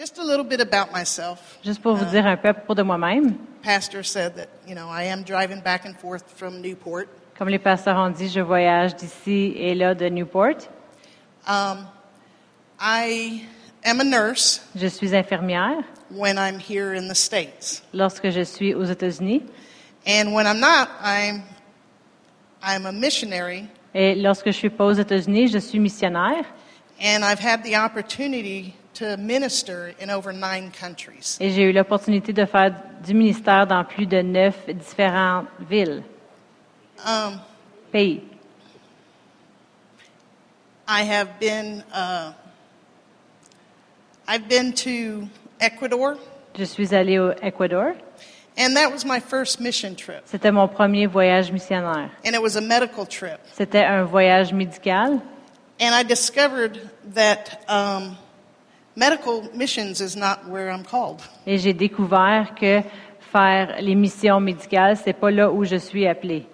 Just a little bit about myself. Juste pour vous dire un peu à propos de moi-même, Pastor said that, you know, I am driving back and forth from Newport. comme les pasteurs ont dit, je voyage d'ici et là de Newport. Um, I am a nurse Je suis infirmière when I'm here in the States. lorsque je suis aux États-Unis And when I'm not, I'm, I'm a missionary, et lorsque je suis pas aux États-Unis, je suis missionnaire and I've had the opportunity to minister in over nine countries. et j'ai eu l'opportunité de faire du ministère dans plus de neuf différentes villes, Um, pays. I have been, uh, I've been to Ecuador, Je suis allée au Équateur. and that was my first mission trip. C'était mon premier voyage missionnaire. And it was a medical trip. C'était un voyage médical And I discovered that um, et j'ai découvert que faire les missions médicales, c'est pas là où je suis appelée.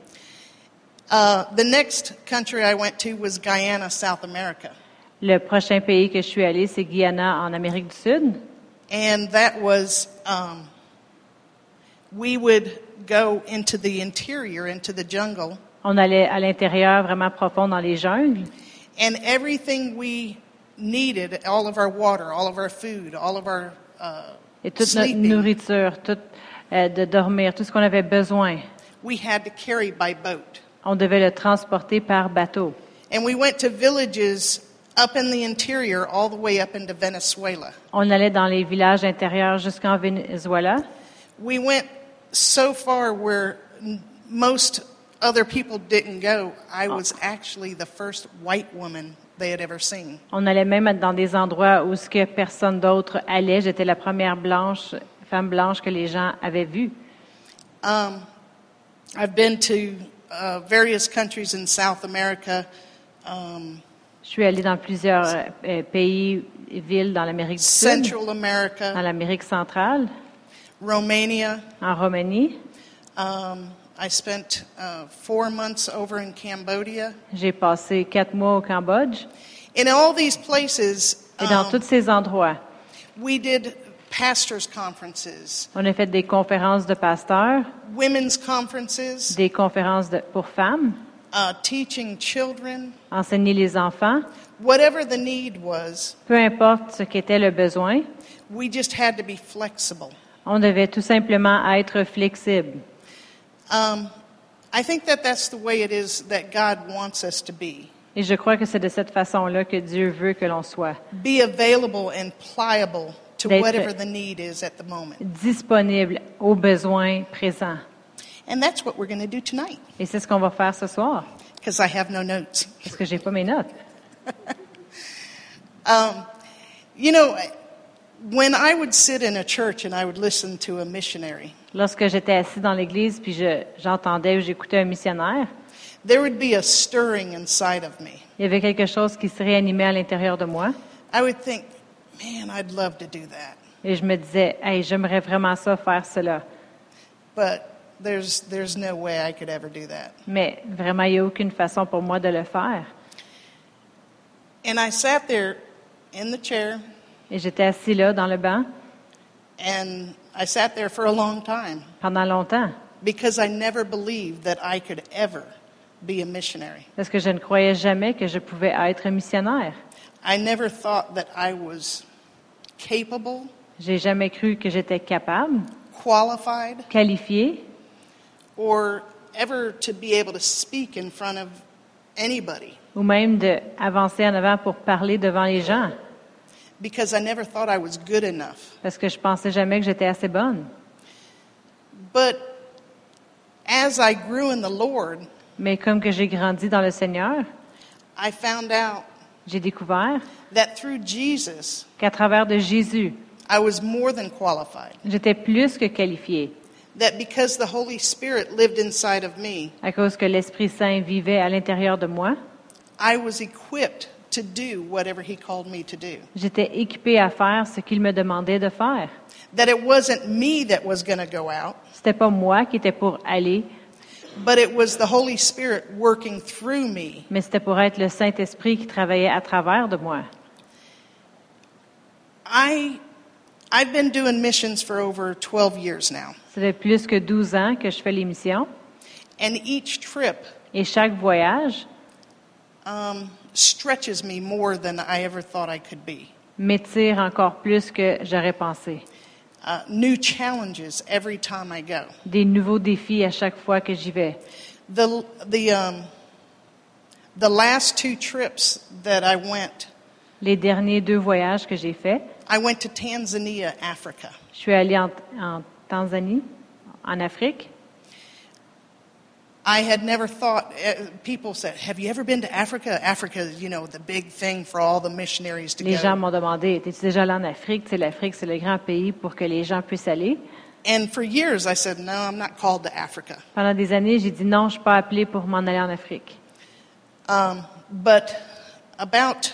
Uh, the next country I went to was Guyana, South America. Le prochain pays que je suis allée, c'est Guyana en Amérique du Sud. And that was, um, we would go into the interior, into the jungle, On allait à l'intérieur, vraiment profond dans les jungles. and everything we needed, all of our water, all of our food, all of our uh, Et toute notre nourriture, tout, euh, de dormir, tout ce qu'on avait besoin, we had to carry by boat. on devait le transporter par bateau. And we went to villages up in the interior, all the way up into Venezuela. On allait dans les villages intérieurs jusqu'en Venezuela. We went so far where most other people didn't go. I was actually the first white woman they had ever seen. On allait même dans des endroits où ce que personne d'autre allait. J'étais la première blanche, femme blanche que les gens avaient vue. Um, I've been to uh, various countries in South America. Um, Je suis allée dans plusieurs euh, euh, pays et villes dans l'Amérique du Sud, Central dans America, l'Amérique centrale, Romania. en Roumanie. Um, I spent uh, four months over in Cambodia. J'ai passé quatre mois au Cambodge. In all these places, Et dans um, tous ces endroits, we did pastors' conferences, on a fait des conférences de pasteurs, women's conferences, des conférences de- pour femmes, uh, teaching children, enseigner les enfants. whatever the need was, Peu importe ce qu'était le besoin, we just had to be flexible. on devait tout simplement être flexible. Um, I think that that's the way it is that God wants us to be. Et je crois que c'est de cette façon-là que Dieu veut que l'on soit. Be available and pliable to D'être- whatever the need is at the moment. Disponible aux besoins présents. And that's what we're going to do tonight Et c'est ce qu'on va faire ce soir, because I have no notes. parce que j'ai pas mes notes. Um, you know, when I would sit in a church and I would listen to a missionary, Lorsque j'étais assis dans l'église puis je- j'entendais ou j'écoutais un missionnaire, there would be a stirring inside of me. il y avait quelque chose qui se réanimait à l'intérieur de moi. I would think, man, I'd love to do that. Et je me disais, hey, j'aimerais vraiment ça, faire cela. But there's, there's no way I could ever do that. Mais vraiment, il n'y a aucune façon pour moi de le faire. And I sat there in the chair Et j'étais assis là dans le banc. And I sat there for a long time. Pendant longtemps. Because I never believed that I could ever be a missionary. parce que je ne croyais jamais que je pouvais être missionnaire. I never thought that I was capable, J'ai jamais cru que j'étais capable, qualified, qualifiée or ever to be able to speak in front of anybody. ou même d'avancer en avant pour parler devant les gens because I never thought I was good enough. parce que je pensais jamais que j'étais assez bonne. But as I grew in the Lord, Mais comme que j'ai grandi dans le Seigneur, I found out j'ai découvert that through Jesus, qu'à travers de Jésus, I was more than qualified. j'étais plus que qualifiée That because the Holy Spirit lived inside of me, à cause que l'Esprit Saint vivait à l'intérieur de moi. I was equipped to do whatever He called me to do. J'étais équipée à faire ce qu'il me demandait de faire. That it wasn't me that was going to go out, C'était pas moi qui était pour aller, but it was the Holy Spirit working through me. mais c'était pour être le Saint-Esprit qui travaillait à travers de moi. I I've been doing missions for over 12 years now, Ça fait plus que 12 ans que je fais les missions. and each trip Et chaque voyage um, stretches me more than I ever thought I could be. m'étire encore plus que j'aurais pensé. Uh, new challenges every time I go. Des nouveaux défis à chaque fois que j'y vais. The, the, um, the last two trips that I went, Les derniers deux voyages que j'ai faits, I went to Tanzania, Africa. je suis allée en, en Tanzanie, en Afrique. I had never thought, uh, people said, Have you ever been to Africa? Africa is, you know, the big thing for all the missionaries to Les gens go. m'ont demandé, es-tu déjà allé en Afrique? Tu sais, l'Afrique, c'est le grand pays pour que les gens puissent aller. And for years I said, No, I'm not called to Africa. Pendant des années, j'ai dit non, je suis pas appelée pour m'en aller en Afrique. Um, but about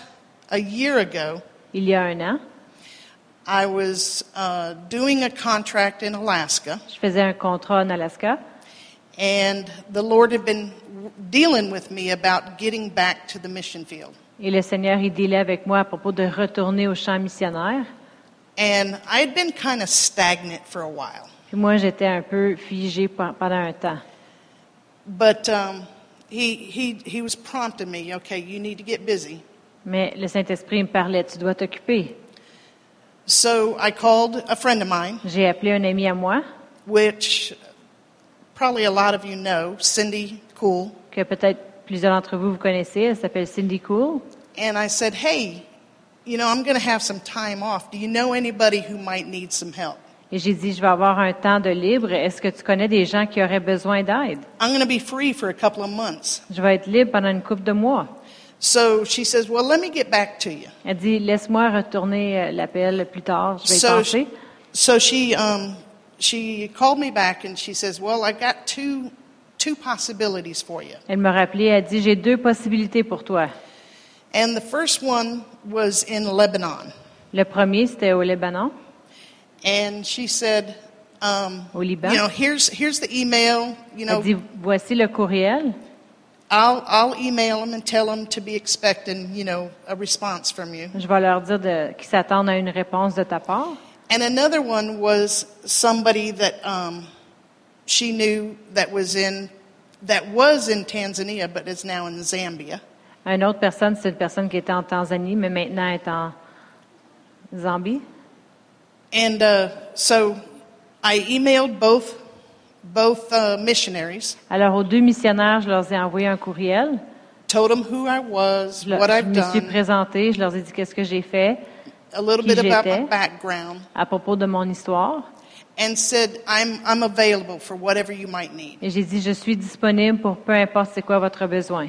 a year ago, Il y a un an, I was uh, doing a contract in Alaska, je faisais un contrat en Alaska and the Lord had been dealing with me about getting back to the mission field. et le Seigneur, il dealait avec moi à propos de retourner au champ missionnaire. And I had been kind of stagnant for a while. Puis moi, j'étais un peu figée pe- pendant un temps. But um, he, he, he was prompting me, okay, you need to get busy. Mais le Saint-Esprit me parlait, tu dois t'occuper. So I called a friend of mine, J'ai appelé un ami à moi, which probably a lot of you know, Cindy Cool. que peut-être plusieurs d'entre vous vous connaissez, elle s'appelle Cindy Cool. And I said, hey, you know, I'm going to have some time off. Do you know anybody who might need some help? Et j'ai dit, je vais avoir un temps de libre. Est-ce que tu connais des gens qui auraient besoin d'aide? I'm going to be free for a couple of months. Je vais être libre pendant une couple de mois. So she says, well, let me get back to you. Elle dit, laisse-moi retourner euh, l'appel plus tard, je vais y So penser. she, so she, um, she called me back and she says, well, I've got two, two possibilities for you. Elle m'a rappelé, elle dit, j'ai deux possibilités pour toi. And the first one was in Lebanon. Le premier, c'était au Libanon. And she said, um, Au Liban. you know, here's, here's the email, you know, Elle dit, voici le courriel. I'll, I'll email them and tell them to be expecting, you know, a response from you. Je vais leur dire de- qu'ils s'attendent à une réponse de ta part. And another one was somebody that um, she knew that was in that was in Tanzania but is now in Zambia. Une autre personne, c'est une personne qui était en Tanzanie, mais maintenant est en Zambie. And uh, so I emailed both both uh, missionaries, Alors, aux deux missionnaires, je leur ai envoyé un courriel. told them who I was, Je, what je I've done. Je me suis done, présentée, je leur ai dit qu'est-ce que j'ai fait a little bit about my background, à propos de mon histoire. and said I'm I'm available for whatever you might need. Et j'ai dit, je suis disponible pour peu importe c'est quoi votre besoin.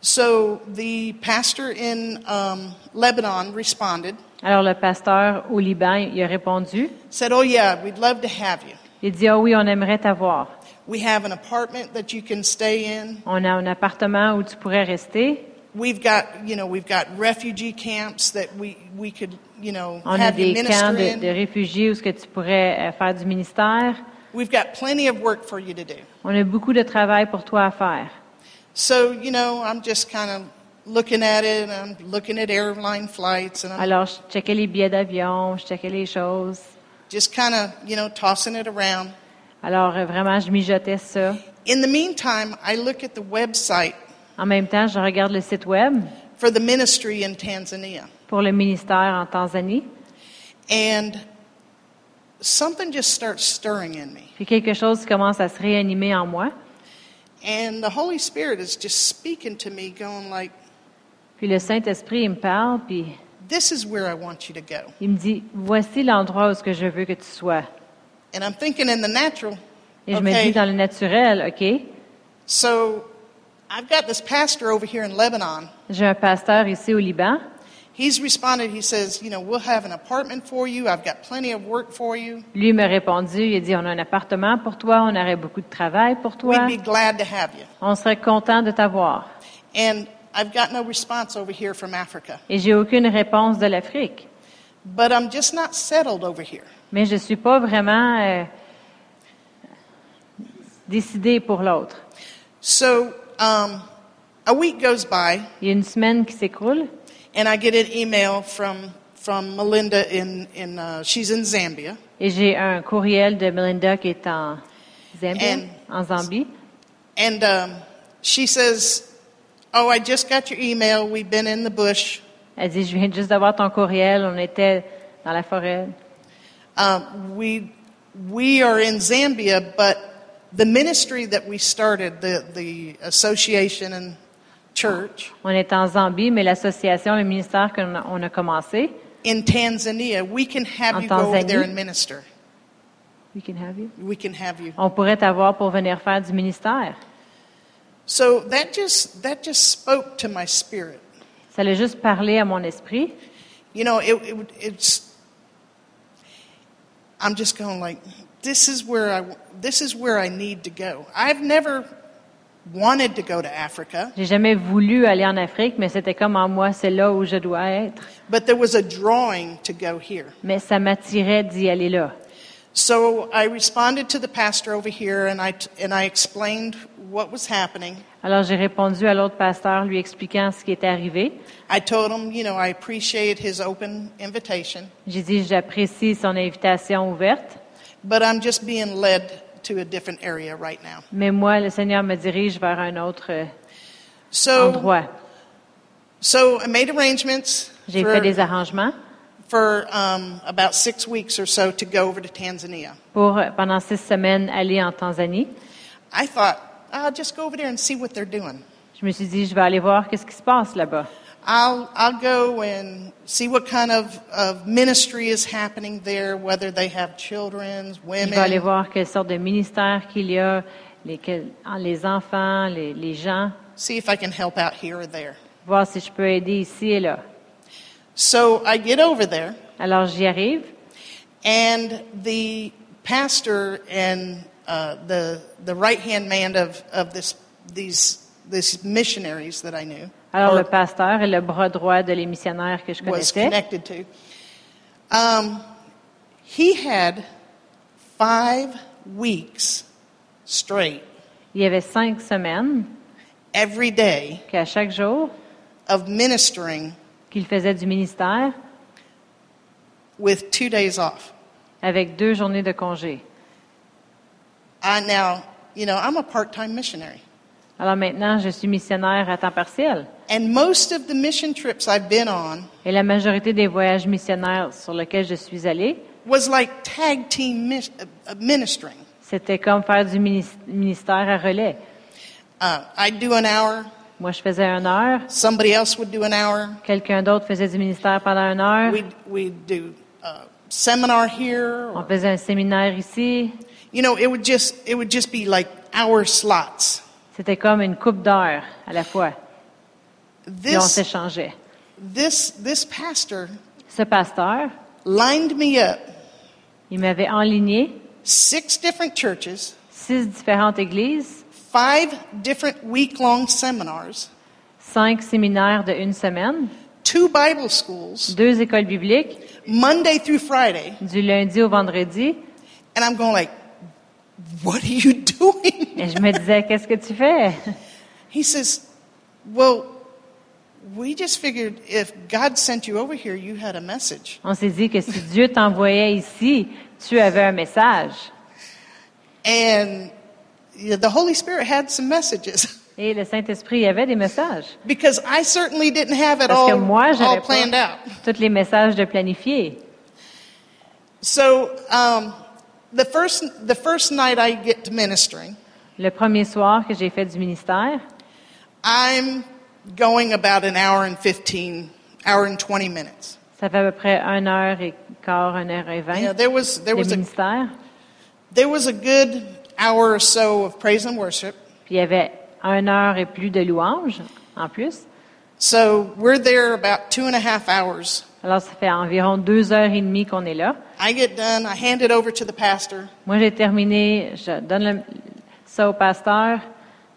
So the pastor in um, Lebanon responded, Alors, le pasteur au Liban, il a répondu. said, "Oh yeah, we'd love to have you." Il dit, ah oui, on aimerait t'avoir. We have an apartment that you can stay in. On a un appartement où tu pourrais rester. We've got, you know, we've got refugee camps that we, we could, you know, On a have you des camps minister de, de réfugiés où ce que tu pourrais euh, faire du ministère. We've got plenty of work for you to do. On a beaucoup de travail pour toi à faire. So, you know, I'm just kind of looking at it and I'm looking at airline flights and I'm Alors, je checkais les billets d'avion, je checkais les choses. just kind of, you know, tossing it around. Alors, euh, vraiment, je mijotais ça. In the meantime, I look at the website En même temps, je regarde le site web for the ministry in Tanzania pour le ministère en Tanzanie. and something just starts stirring in me. Puis quelque chose commence à se réanimer en moi. And the Holy Spirit is just speaking to me, going like, Puis le Saint-Esprit, il me parle, puis "This is where I want you to go." il me dit, voici l'endroit où ce que je veux que tu sois. And I'm thinking in the natural, Et je me dis dans le naturel, OK, so I've got this pastor over here in Lebanon. j'ai un pasteur ici au Liban. He's responded. He says, "You know, we'll have an apartment for you. I've got plenty of work for you. Lui m'a répondu, il a dit, on a un appartement pour toi, on aurait beaucoup de travail pour toi, We'd be glad to have you." on serait content de t'avoir. And I've got no response over here from Africa, Et j'ai aucune réponse de l'Afrique. but I'm just not settled over here. Mais je suis pas vraiment euh, décidée pour l'autre. So um, a week goes by, Il y a une semaine qui s'écoule and I get an email from from Melinda in, in uh, she's in Zambia. Et j'ai un courriel de Melinda qui est en Zambie, And- en Zambie. And um, she says, Oh, I just got your email. We've been in the bush. Elle dit, je viens juste d'avoir ton courriel, on était dans la forêt. Um, we, we are in Zambia, but the ministry that we started, the, the association and church On est en Zambie, mais l'association, le ministère qu'on a, on a commencé, in Tanzania, we can have En you go over there and minister. we can have you. We can have you. on pourrait t'avoir pour venir faire du ministère. So that just, that just spoke to my spirit. Ça l'a juste parlé à mon esprit. You know, it, it, it's. I'm just going like, this is where I, this is where I need to go. I've never wanted to go to Africa, J'ai jamais voulu aller en Afrique, mais c'était comme en moi, c'est là où je dois être. but there was a drawing to go here. Mais ça m'attirait d'y aller là. So I responded to the pastor over here, and I and I explained what was happening. Alors j'ai répondu à l'autre pasteur lui expliquant ce qui était arrivé. I told him, you know, I appreciate his open invitation, J'ai dit j'apprécie son invitation ouverte, but I'm just being led to a different area right now. mais moi le Seigneur me dirige vers un autre euh, So, endroit. so I made arrangements J'ai for, fait des arrangements for um, about six weeks or so to go over to Tanzania. pour euh, pendant six semaines aller en Tanzanie. I thought, I'll just go over there and see what they're doing. Je me suis dit je vais aller voir qu'est-ce qui se passe là-bas. I'll, I'll go and see what kind of, of ministry is happening there, whether they have children, Je vais aller women. voir quelle sorte de ministère qu'il y a, les, quel- les enfants, les, les gens, see if I can help out here or there. voir si je peux aider ici et là. So I get over there, Alors j'y arrive and the pastor and uh, the, the right hand man of, of this, these, these missionaries that I knew Alors, or le pasteur est le bras droit de les missionnaires que je was connaissais. connected to, um, he had five weeks straight Il y avait cinq semaines every day qu'à chaque jour of ministering qu'il faisait du ministère with two days off. avec deux journées de congé. I now, you know, I'm a part-time missionary. Alors maintenant, je suis missionnaire à temps partiel. And most of the mission trips I've been on Et la majorité des voyages missionnaires sur lesquels je suis allée, was like tag team mis- uh, ministering. c'était comme faire du minis- ministère à relais. Uh, I'd do an hour, Moi, je faisais une heure, somebody else would do an hour. quelqu'un d'autre faisait du ministère pendant une heure, We'd, we'd do a seminar here. on Or, faisait un séminaire ici. you know, it would just it would just be like hour slots. C'était comme une coupe d'heures à la fois. Puis on This s'échangeait. this this pastor Ce pasteur, lined me up il m'avait enligné six different churches, six différentes églises, five different week-long seminars, cinq séminaires de une semaine, two Bible schools, deux écoles bibliques, Monday through Friday, du lundi au vendredi. and I'm going like, "What are you doing?" Et je me disais, qu'est-ce que tu fais? He says, Well, we just figured if God sent you over here, you had a message. On s'est dit que si Dieu t'envoyait ici, tu avais un message. And the Holy Spirit had some messages Et le Saint-Esprit, avait des messages. because I certainly didn't have it Parce que all, moi, all j'avais planned pas out. tous les messages de planifier. So um, the, first, the first night I get to ministering, Le premier soir que j'ai fait du ministère, I'm going about an hour and 15, hour and 20 minutes. ça fait à peu près une heure et quart, une heure et You know, there was, there de was, a, ministère. there was a good hour or so of praise and worship. Puis il y avait une heure et plus de louanges en plus. So we're there about two and a half hours. Alors ça fait environ deux heures et demie qu'on est là. I get done, I hand it over to the pastor, Moi, j'ai terminé, je donne le- ça au pasteur.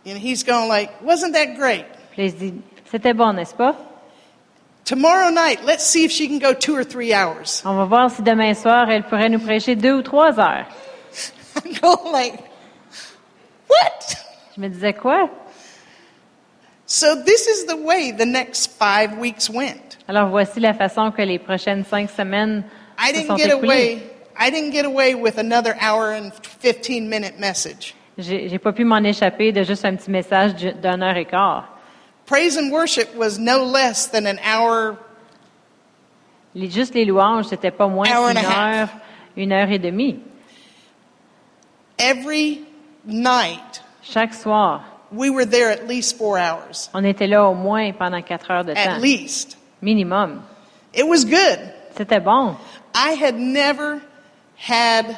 and he's going like, "Wasn't that great? Puis il se dit, c'était bon, n'est-ce pas? Tomorrow night, let's see if she can go two or three hours." On va voir si demain soir, elle pourrait nous prêcher deux ou trois heures. I'm going like, "What?" Je me disais, quoi? So this is the way the next five weeks went. Alors voici la façon que les prochaines cinq semaines I se sont didn't get écoulées. away. I didn't get away with another hour and 15 minute message. J'ai pas pu m'en échapper de juste un petit message du- d'une heure et quart. Praise and worship was no less than an hour. Les, juste les louanges, c'était pas moins half. heure, une heure et demie. Every night, Chaque soir, we were there at least four hours. on était là au moins pendant quatre heures de At temps, least. minimum. It was good. C'était bon. I had never had,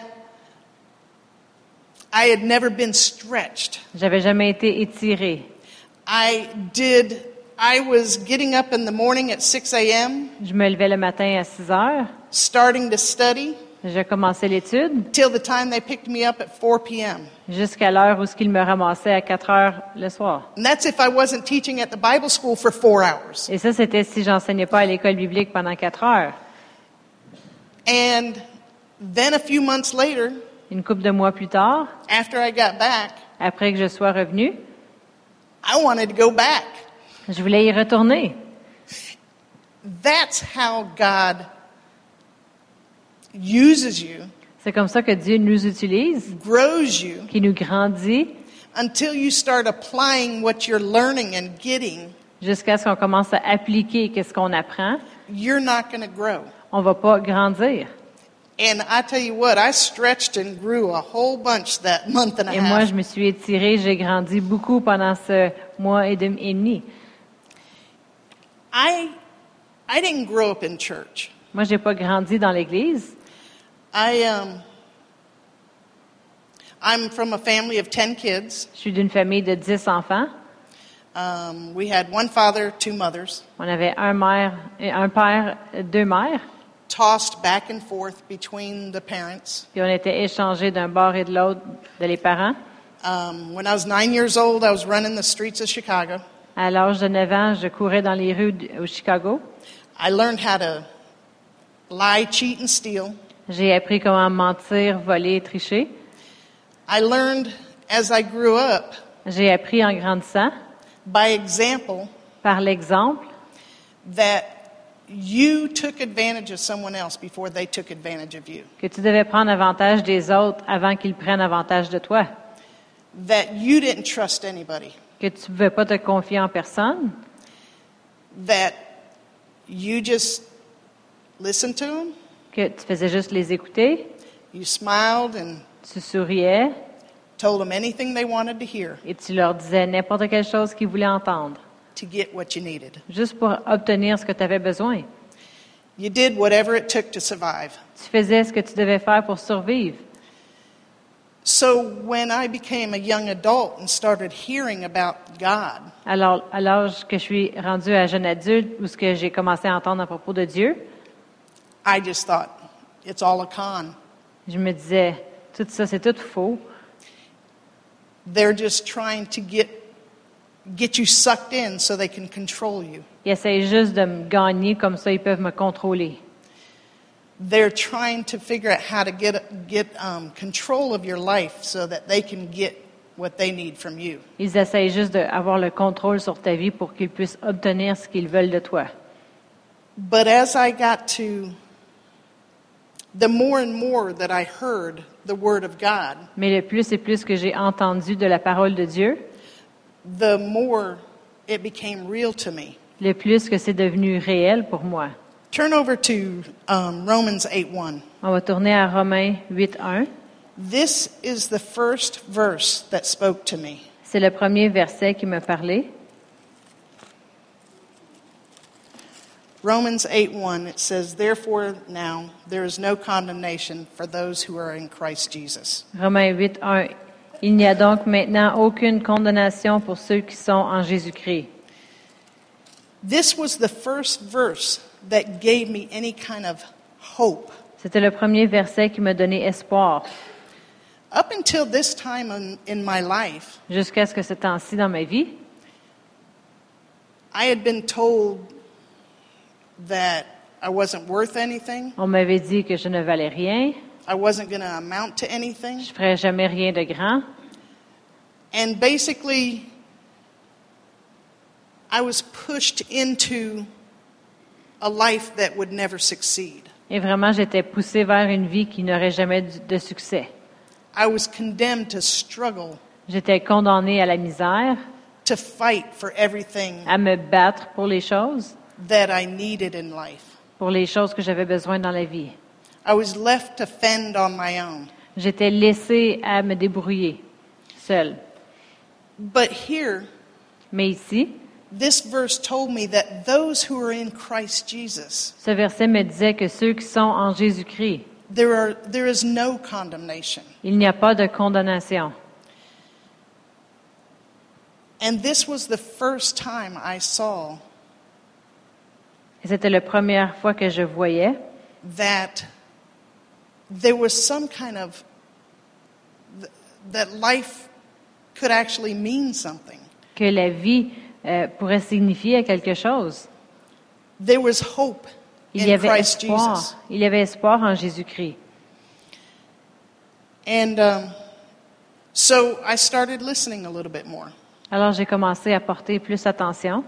I had never been stretched. J'avais jamais été étirée. I did, I was getting up in the morning at 6 a.m., Je me levais le matin à 6 heures. starting to study J'ai commencé l'étude till the time they picked me up at 4 p.m. jusqu'à l'heure où il me ramassait à 4 heures le soir. And that's if I wasn't teaching at the Bible school for four hours. Et ça, c'était si j'enseignais pas à l'école biblique pendant 4 heures. And then a few months later, Une couple de mois plus tard, after I got back, après que je sois revenue, I wanted to go back. je voulais y retourner. That's how God uses you, C'est comme ça que Dieu nous utilise, grows you, qui nous grandit, until you start applying what you're learning and getting. jusqu'à ce qu'on commence à appliquer qu'est-ce qu'on apprend. You're not going to grow. On va pas grandir. And I tell you what, I stretched and grew a whole bunch that month and a Et moi, je me suis étirée, j'ai grandi beaucoup pendant ce mois et demi. et demi. I, I didn't grow up in church. Moi, j'ai pas grandi dans l'Église. I um, I'm from a family of ten kids. Je suis d'une famille de 10 enfants. Um, we had one father, two mothers, On avait un mère, et un père, deux mères. tossed back and forth between the parents. Puis on était échangés d'un bord et de l'autre de les parents. Um, when I was nine years old, I was running the streets of Chicago. À l'âge de 9 ans, je courais dans les rues de- au Chicago. I learned how to lie, cheat, and steal. J'ai appris comment mentir, voler et tricher. I learned as I grew up, J'ai appris en grandissant, by example, par l'exemple, that you took advantage of someone else before they took advantage of you. que tu devais prendre avantage des autres avant qu'ils prennent avantage de toi. That you didn't trust anybody. Que tu ne pouvais pas te confier en personne. That you just listened to them, Que tu faisais juste les écouter. you smiled and Tu souriais told them anything they wanted to hear et tu leur disais n'importe quelle chose qu'ils voulaient entendre. to get what you needed. Juste pour obtenir ce que tu avais besoin. You did whatever it took to survive. Tu faisais ce que tu devais faire pour survivre. So when I became a young adult and started hearing about God, Alors, à l'âge que je suis rendue à jeune adulte, où ce que j'ai commencé à entendre à propos de Dieu, I just thought, it's all a con. je me disais, tout ça, c'est tout faux. They're just trying to get, get you sucked in so they can control you. Ils essayent juste de me gagner, comme ça, ils peuvent me contrôler. They're trying to figure out how to get, get um, control of your life so that they can get what they need from you. Ils essayent juste d'avoir le contrôle sur ta vie pour qu'ils puissent obtenir ce qu'ils veulent de toi. But as I got to, Mais le plus et plus que j'ai entendu de la parole de Dieu, the more it became real to me. le plus que c'est devenu réel pour moi. Turn over to um, Romans 8 1. On va tourner à Romains 8.1. This is the first verse that spoke to me. C'est le premier verset qui m'a parlé. Romans 8 1, it says, Therefore now there is no condemnation for those who are in Christ Jesus. Romains 8.1. Il n'y a donc maintenant aucune condamnation pour ceux qui sont en Jésus-Christ. This was the first verse that gave me any kind of hope. C'était le premier verset qui m'a donné espoir. Up until this time in, in my life, Jusqu'à ce que ce temps-ci dans ma vie, I had been told that I wasn't worth anything, on m'avait dit que je ne valais rien, I wasn't going to amount to anything. je ferais jamais rien de grand. And basically, I was pushed into a life that would never succeed. Et vraiment, j'étais poussée vers une vie qui n'aurait jamais de succès. I was condemned to struggle, J'étais condamnée à la misère, to fight for everything à me battre pour les choses, that I needed in life. pour les choses que j'avais besoin dans la vie. I was left to fend on my own. J'étais laissée à me débrouiller, seule. But here, Mais ici, this verse told me that those who are in Christ Jesus, ce verset me disait que ceux qui sont en Jésus-Christ, there, are, there is no condemnation. il n'y a pas de condamnation. And this was the first time I saw Et c'était la première fois que je voyais that there was some kind of th- that life could actually mean something. que la vie euh, pourrait signifier quelque chose. There was hope Il y in avait Christ Jesus. espoir. Il y avait espoir en Jésus-Christ. And um, so I started listening a little bit more. Alors j'ai commencé à porter plus attention,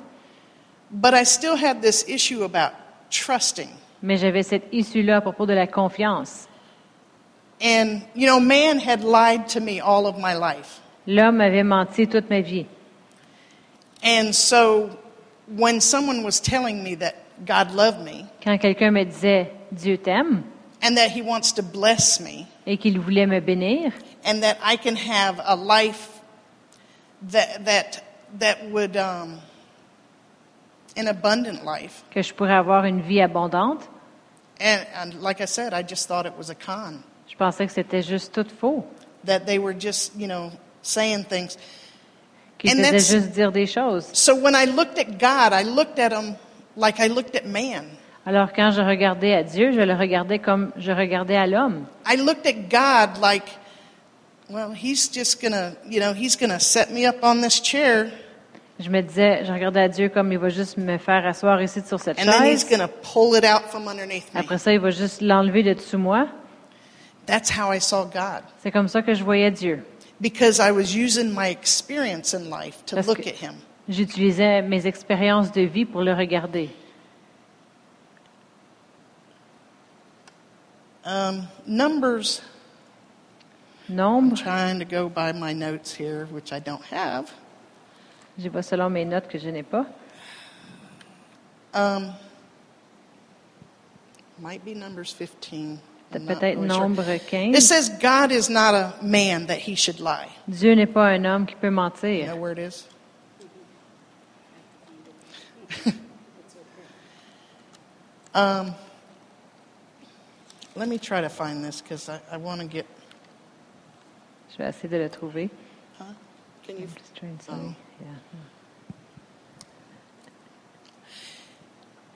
But I still had this issue about trusting. mais j'avais cette issue-là à propos de la confiance. And, you know, man had lied to me all of my life. L'homme avait menti toute ma vie. And so when someone was telling me that God loved me Quand quelqu'un me disait Dieu t'aime and that he wants to bless me et qu'il voulait me bénir and that I can have a life that, that, that would, um, an abundant life. que je pourrais avoir une vie abondante, And, and like I said, I just thought it was a con, je pensais que c'était juste tout faux, that they were just, you know, saying things. qu'il And that's- juste dire des choses. So when I looked at God, I looked at him like I looked at man. Alors quand je regardais à Dieu, je le regardais comme je regardais à l'homme. I looked at God like, well, he's just gonna, you know, he's gonna set me up on this chair Je me disais, je regardais à Dieu comme il va juste me faire asseoir ici sur cette and then he's chaise. pull it out from underneath me. Après ça, il va juste l'enlever de dessous moi. That's how I saw God. C'est comme ça que je voyais Dieu. Because I was using my experience in life to Parce look que- at him. J'utilisais mes expériences de vie pour le regarder. Um, numbers, I'm Nombre, trying to go by my notes here, which I don't have. Je vais selon mes notes que je n'ai pas. Um, might be Numbers 15. I'm not Peut-être nombre It 15. says God is not a man that he should lie. Dieu n'est pas un homme qui peut You mentir. know where it is? um, let me try to find this because I, I want to get. Je vais essayer de le trouver. Huh? Can you? Just trying to Oh.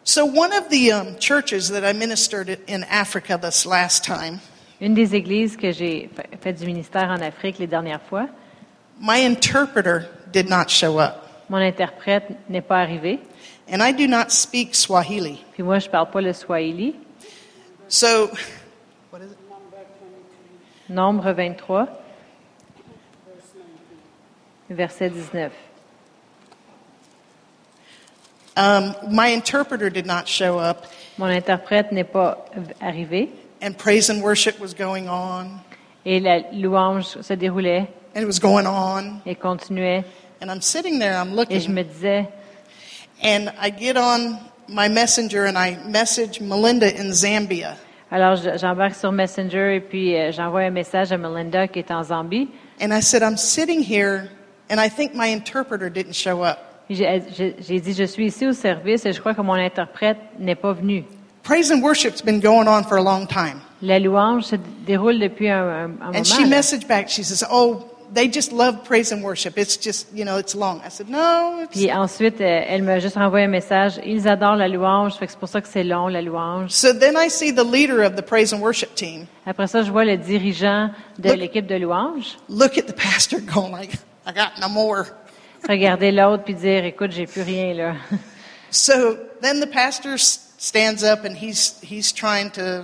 So one of the um, churches that I ministered in Africa this last time, Une des églises que j'ai fa- fait du ministère en Afrique les dernières fois, my interpreter did not show up, mon interprète n'est pas arrivé. and I do not speak Swahili. Puis moi, je parle pas le swahili. So, what is it? Nombre 23, verset 19. Um, my interpreter did not show up, Mon interprète n'est pas arrivé. And praise and worship was going on, et la louange se déroulait. And it was going on, et continuait. and I'm sitting there, I'm Et je looking, me disais, and I get on my messenger and I message Melinda in Zambia, alors j'embarque sur Messenger et puis euh, j'envoie un message à Melinda qui est en Zambie. and I said, I'm sitting here, and I think my interpreter didn't show up. J'ai dit, je suis ici au service et je crois que mon interprète n'est pas venu. Praise and worship's been going on for a long time. La louange se déroule depuis un, un- un And she moment. messaged back, she says, Oh, they just love praise and worship. It's just, you know, it's long. I said, No, it's. Puis ensuite, euh, elle m'a juste envoyé un message. Ils adorent la louange, fait que c'est pour ça que c'est long, la louange. So then I see the leader of the praise and worship team Après ça, je vois le dirigeant de Look. l'équipe de louange look at the pastor going like, I got no more. Regarder l'autre puis dire, écoute, j'ai plus rien là. So then the pastor stands up and he's, he's trying to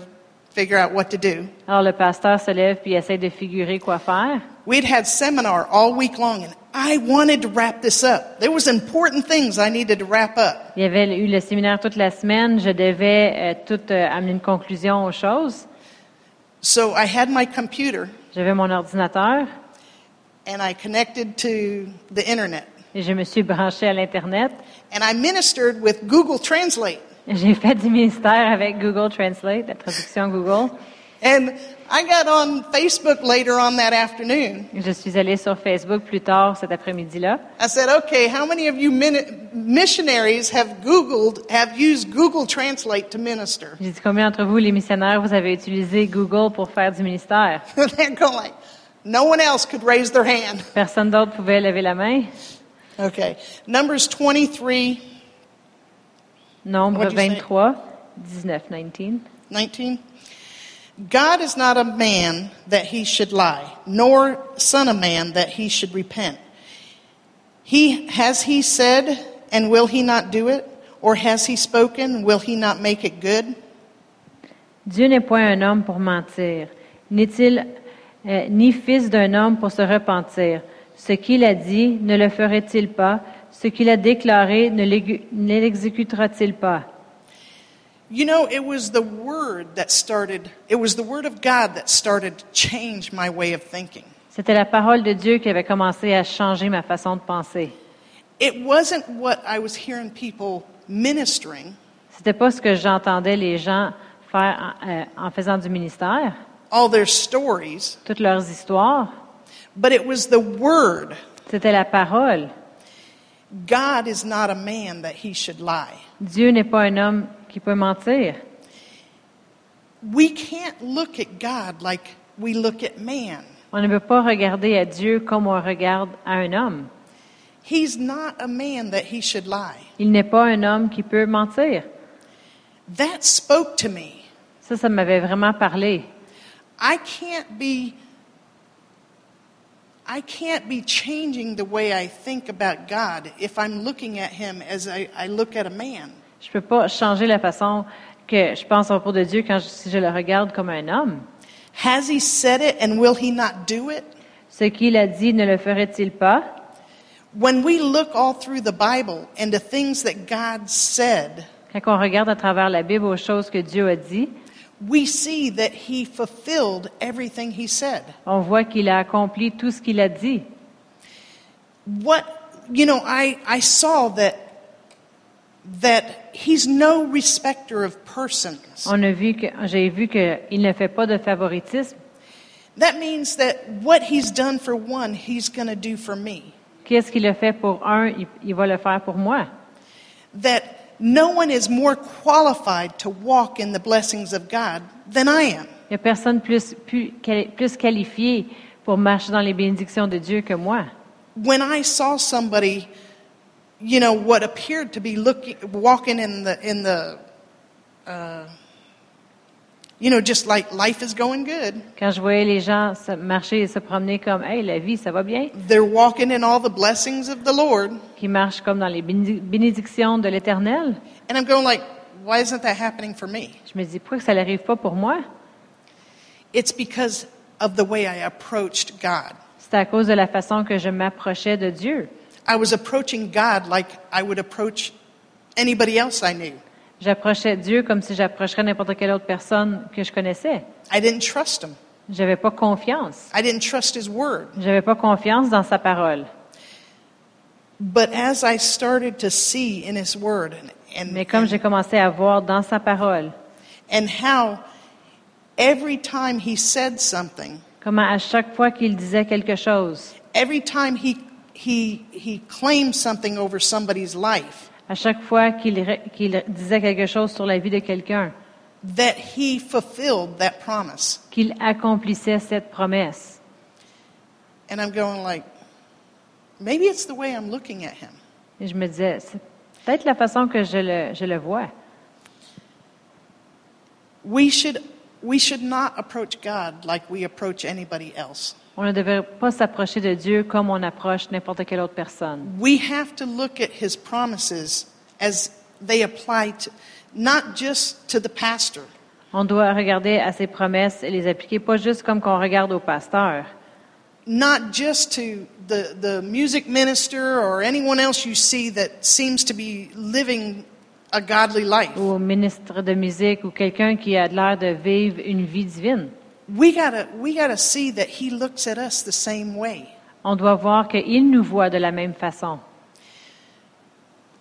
figure out what to do. Alors le pasteur se lève puis essaie de figurer quoi faire. We'd had seminar all week long, and I wanted to wrap this up. There was important things I needed to wrap up. Il y avait eu le séminaire toute la semaine. Je devais euh, tout euh, amener une conclusion aux choses. So I had my computer, J'avais mon ordinateur and I connected to the internet, et je me suis branché à l'Internet. and I ministered with Google Translate. J'ai fait du ministère avec Google Translate, la traduction Google. And I got on Facebook later on that afternoon. Je suis allée sur Facebook plus tard cet après-midi-là. I said, okay, how many of you missionaries have Googled, have used Google Translate to minister? J'ai dit combien d'entre vous, les missionnaires, vous avez utilisé Google pour faire du ministère? They're going like, no one else could raise their hand. Personne d'autre pouvait lever la main. Okay. Numbers 23, Nombre What'd you say? 23, 19, 19. 19. God is not a man that he should lie, nor son of man that he should repent. He has he said, and will he not do it? Or has he spoken, will he not make it good? Dieu n'est point un homme pour mentir, n'est-il euh, ni fils d'un homme pour se repentir. Ce qu'il a dit, ne le ferait-il pas? Ce qu'il a déclaré, ne l'exé- ne l'exécutera-t-il pas? You know, it was the word that started, it was the word of God that started to change my way of thinking. C'était la parole de Dieu qui avait commencé à changer ma façon de penser. It wasn't what I was hearing people ministering, C'était pas ce que j'entendais les gens faire en, euh, en faisant du ministère, all their stories, toutes leurs histoires. but it was the word. C'était la parole. God is not a man that he should lie. Dieu n'est pas un homme qui peut mentir. We can't look at God like we look at man. On ne peut pas regarder à Dieu comme on regarde à un homme. He's not a man that he should lie. Il n'est pas un homme qui peut mentir. That spoke to me. Ça, ça m'avait vraiment parlé. I can't be I can't be changing the way I think about God if I'm looking at him as I, I look at a man. Je peux pas changer la façon que je pense au propos de Dieu quand je, si je le regarde comme un homme. Has he said it and will he not do it? Ce qu'il a dit, ne le ferait-il pas? When we look all through the Bible and the things that God said, Quand on regarde à travers la Bible aux choses que Dieu a dit, we see that he fulfilled everything he said. on voit qu'il a accompli tout ce qu'il a dit. What you know, I, I saw that that he's no respecter of persons. On a vu que, j'ai vu qu'il ne fait pas de favoritisme. That means that what he's done for one, he's going to do for me. Qu'est-ce qu'il a fait pour un, il, il va le faire pour moi. That no one is more qualified to walk in the blessings of God than I am. Il n'y a personne plus, plus, qualifié pour marcher dans les bénédictions de Dieu que moi. When I saw somebody, you know, what appeared to be looking, walking in the in the, uh, you know, just like life is going good. Quand je voyais les gens marcher et se promener comme, hey, la vie, ça va bien, They're walking in all the blessings of the Lord, qui marchent comme dans les béné- bénédictions de l'Éternel, and I'm going like, why isn't that happening for me? je me dis, pourquoi que ça n'arrive pas pour moi? It's because of the way I approached God. C'est à cause de la façon que je m'approchais de Dieu. I was approaching God like I would approach anybody else I knew. J'approchais Dieu comme si j'approcherais n'importe quelle autre personne que je connaissais. I didn't trust him. J'avais pas confiance. I didn't trust his word. J'avais pas confiance dans sa parole. But as I started to see in his word and, and, Mais comme j'ai commencé à voir dans sa parole, and how every time he said something, comment à chaque fois qu'il disait quelque chose, every time he, he, he claimed something over somebody's life, à chaque fois qu'il qu'il disait quelque chose sur la vie de quelqu'un, that he fulfilled that promise. qu'il accomplissait cette promesse. And I'm going like, maybe it's the way I'm looking at him. Et je me disais, c'est peut-être la façon que je le, je le vois. We should, we should not approach God like we approach anybody else. On ne devrait pas s'approcher de Dieu comme on approche n'importe quelle autre personne. We have to look at his promises as they apply to not just to the pastor, On doit regarder à ses promesses et les appliquer, pas juste comme qu'on regarde au pasteur, not just to the, the music minister or anyone else you see that seems to be living a godly life. ou au ministre de musique ou quelqu'un qui a l'air de vivre une vie divine. We gotta, we gotta see that he looks at us the same way. On doit voir qu'il nous voit de la même façon.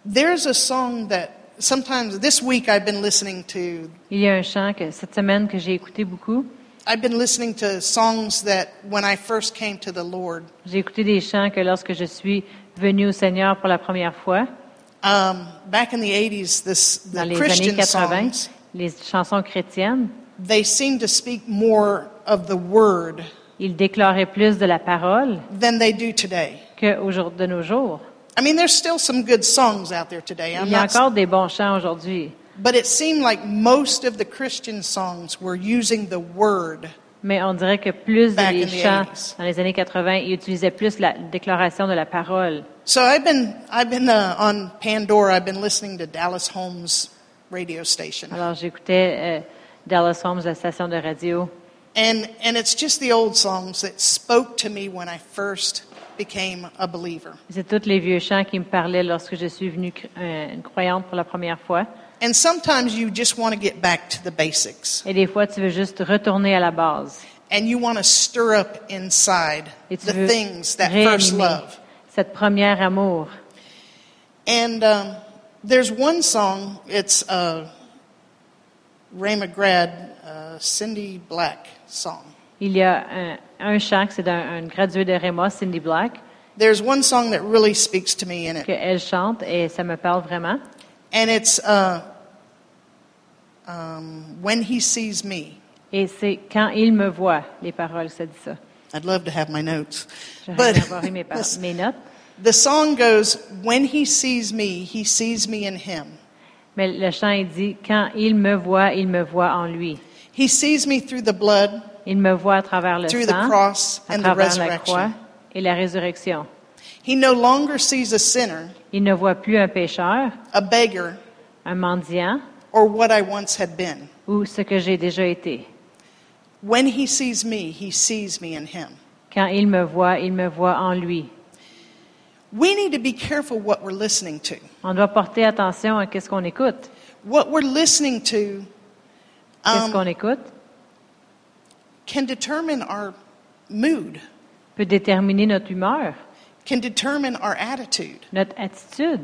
There's a song that sometimes this week I've been listening to. Il y a un chant que cette semaine que j'ai écouté beaucoup. I've been listening to songs that when I first came to the Lord, J'ai écouté des chants que lorsque je suis venu au Seigneur pour la première fois, um, back in the 80s, this, dans the années Christian 80, songs, les chansons chrétiennes, they seem to speak more of the word ils déclaraient plus de la parole than they do today. jour de nos jours. I mean, there's still some good songs out there today. I'm Il y a not, encore des bons chants aujourd'hui, but it seemed like most of the Christian songs were using the word. mais on dirait que plus Back des in the chants 80s. dans les années 80, ils utilisaient plus la déclaration de la parole. So I've been, I've been uh, on Pandora. I've been listening to Dallas Holmes radio station, Alors j'écoutais euh, Dallas Holmes, la station de radio, and and it's just the old songs that spoke to me when I first became a believer. c'est tous les vieux chants qui me parlaient lorsque je suis venue euh, une croyante pour la première fois. And sometimes you just want to get back to the basics, Et des fois, tu veux juste retourner à la base. and you want to stir up inside Et tu the veux things that first love. cette première amour. And um, there's one song, it's a Ray McGrath, uh, Cindy Black song. Il y a un, un chant, que c'est d'un un gradué de Réma, Cindy Black, There's one song that really speaks to me in it, qu'elle chante et ça me parle vraiment. and it's uh, um, When He Sees Me. Et c'est quand il me voit, les paroles, ça dit ça. I'd love to have my notes. But mes, mes notes. the song goes, When He sees me, He sees me in Him. Mais le chant, il dit, quand il me voit, il me voit en lui. He sees me through the blood, Il me voit à travers le through the sang, cross, à and the travers la croix resurrection. et la résurrection. He no longer sees a sinner, Il ne voit plus un pécheur, a beggar, un mendiant or what I once had been. ou ce que j'ai déjà été. When he sees me, he sees me in him. Quand il me voit, il me voit en lui. We need to be careful what we're listening to. On doit porter attention à qu'est-ce qu'on écoute. What we're listening to Qu'est-ce um, qu'on écoute? can determine our mood, peut déterminer notre humeur, can determine our attitude. notre attitude,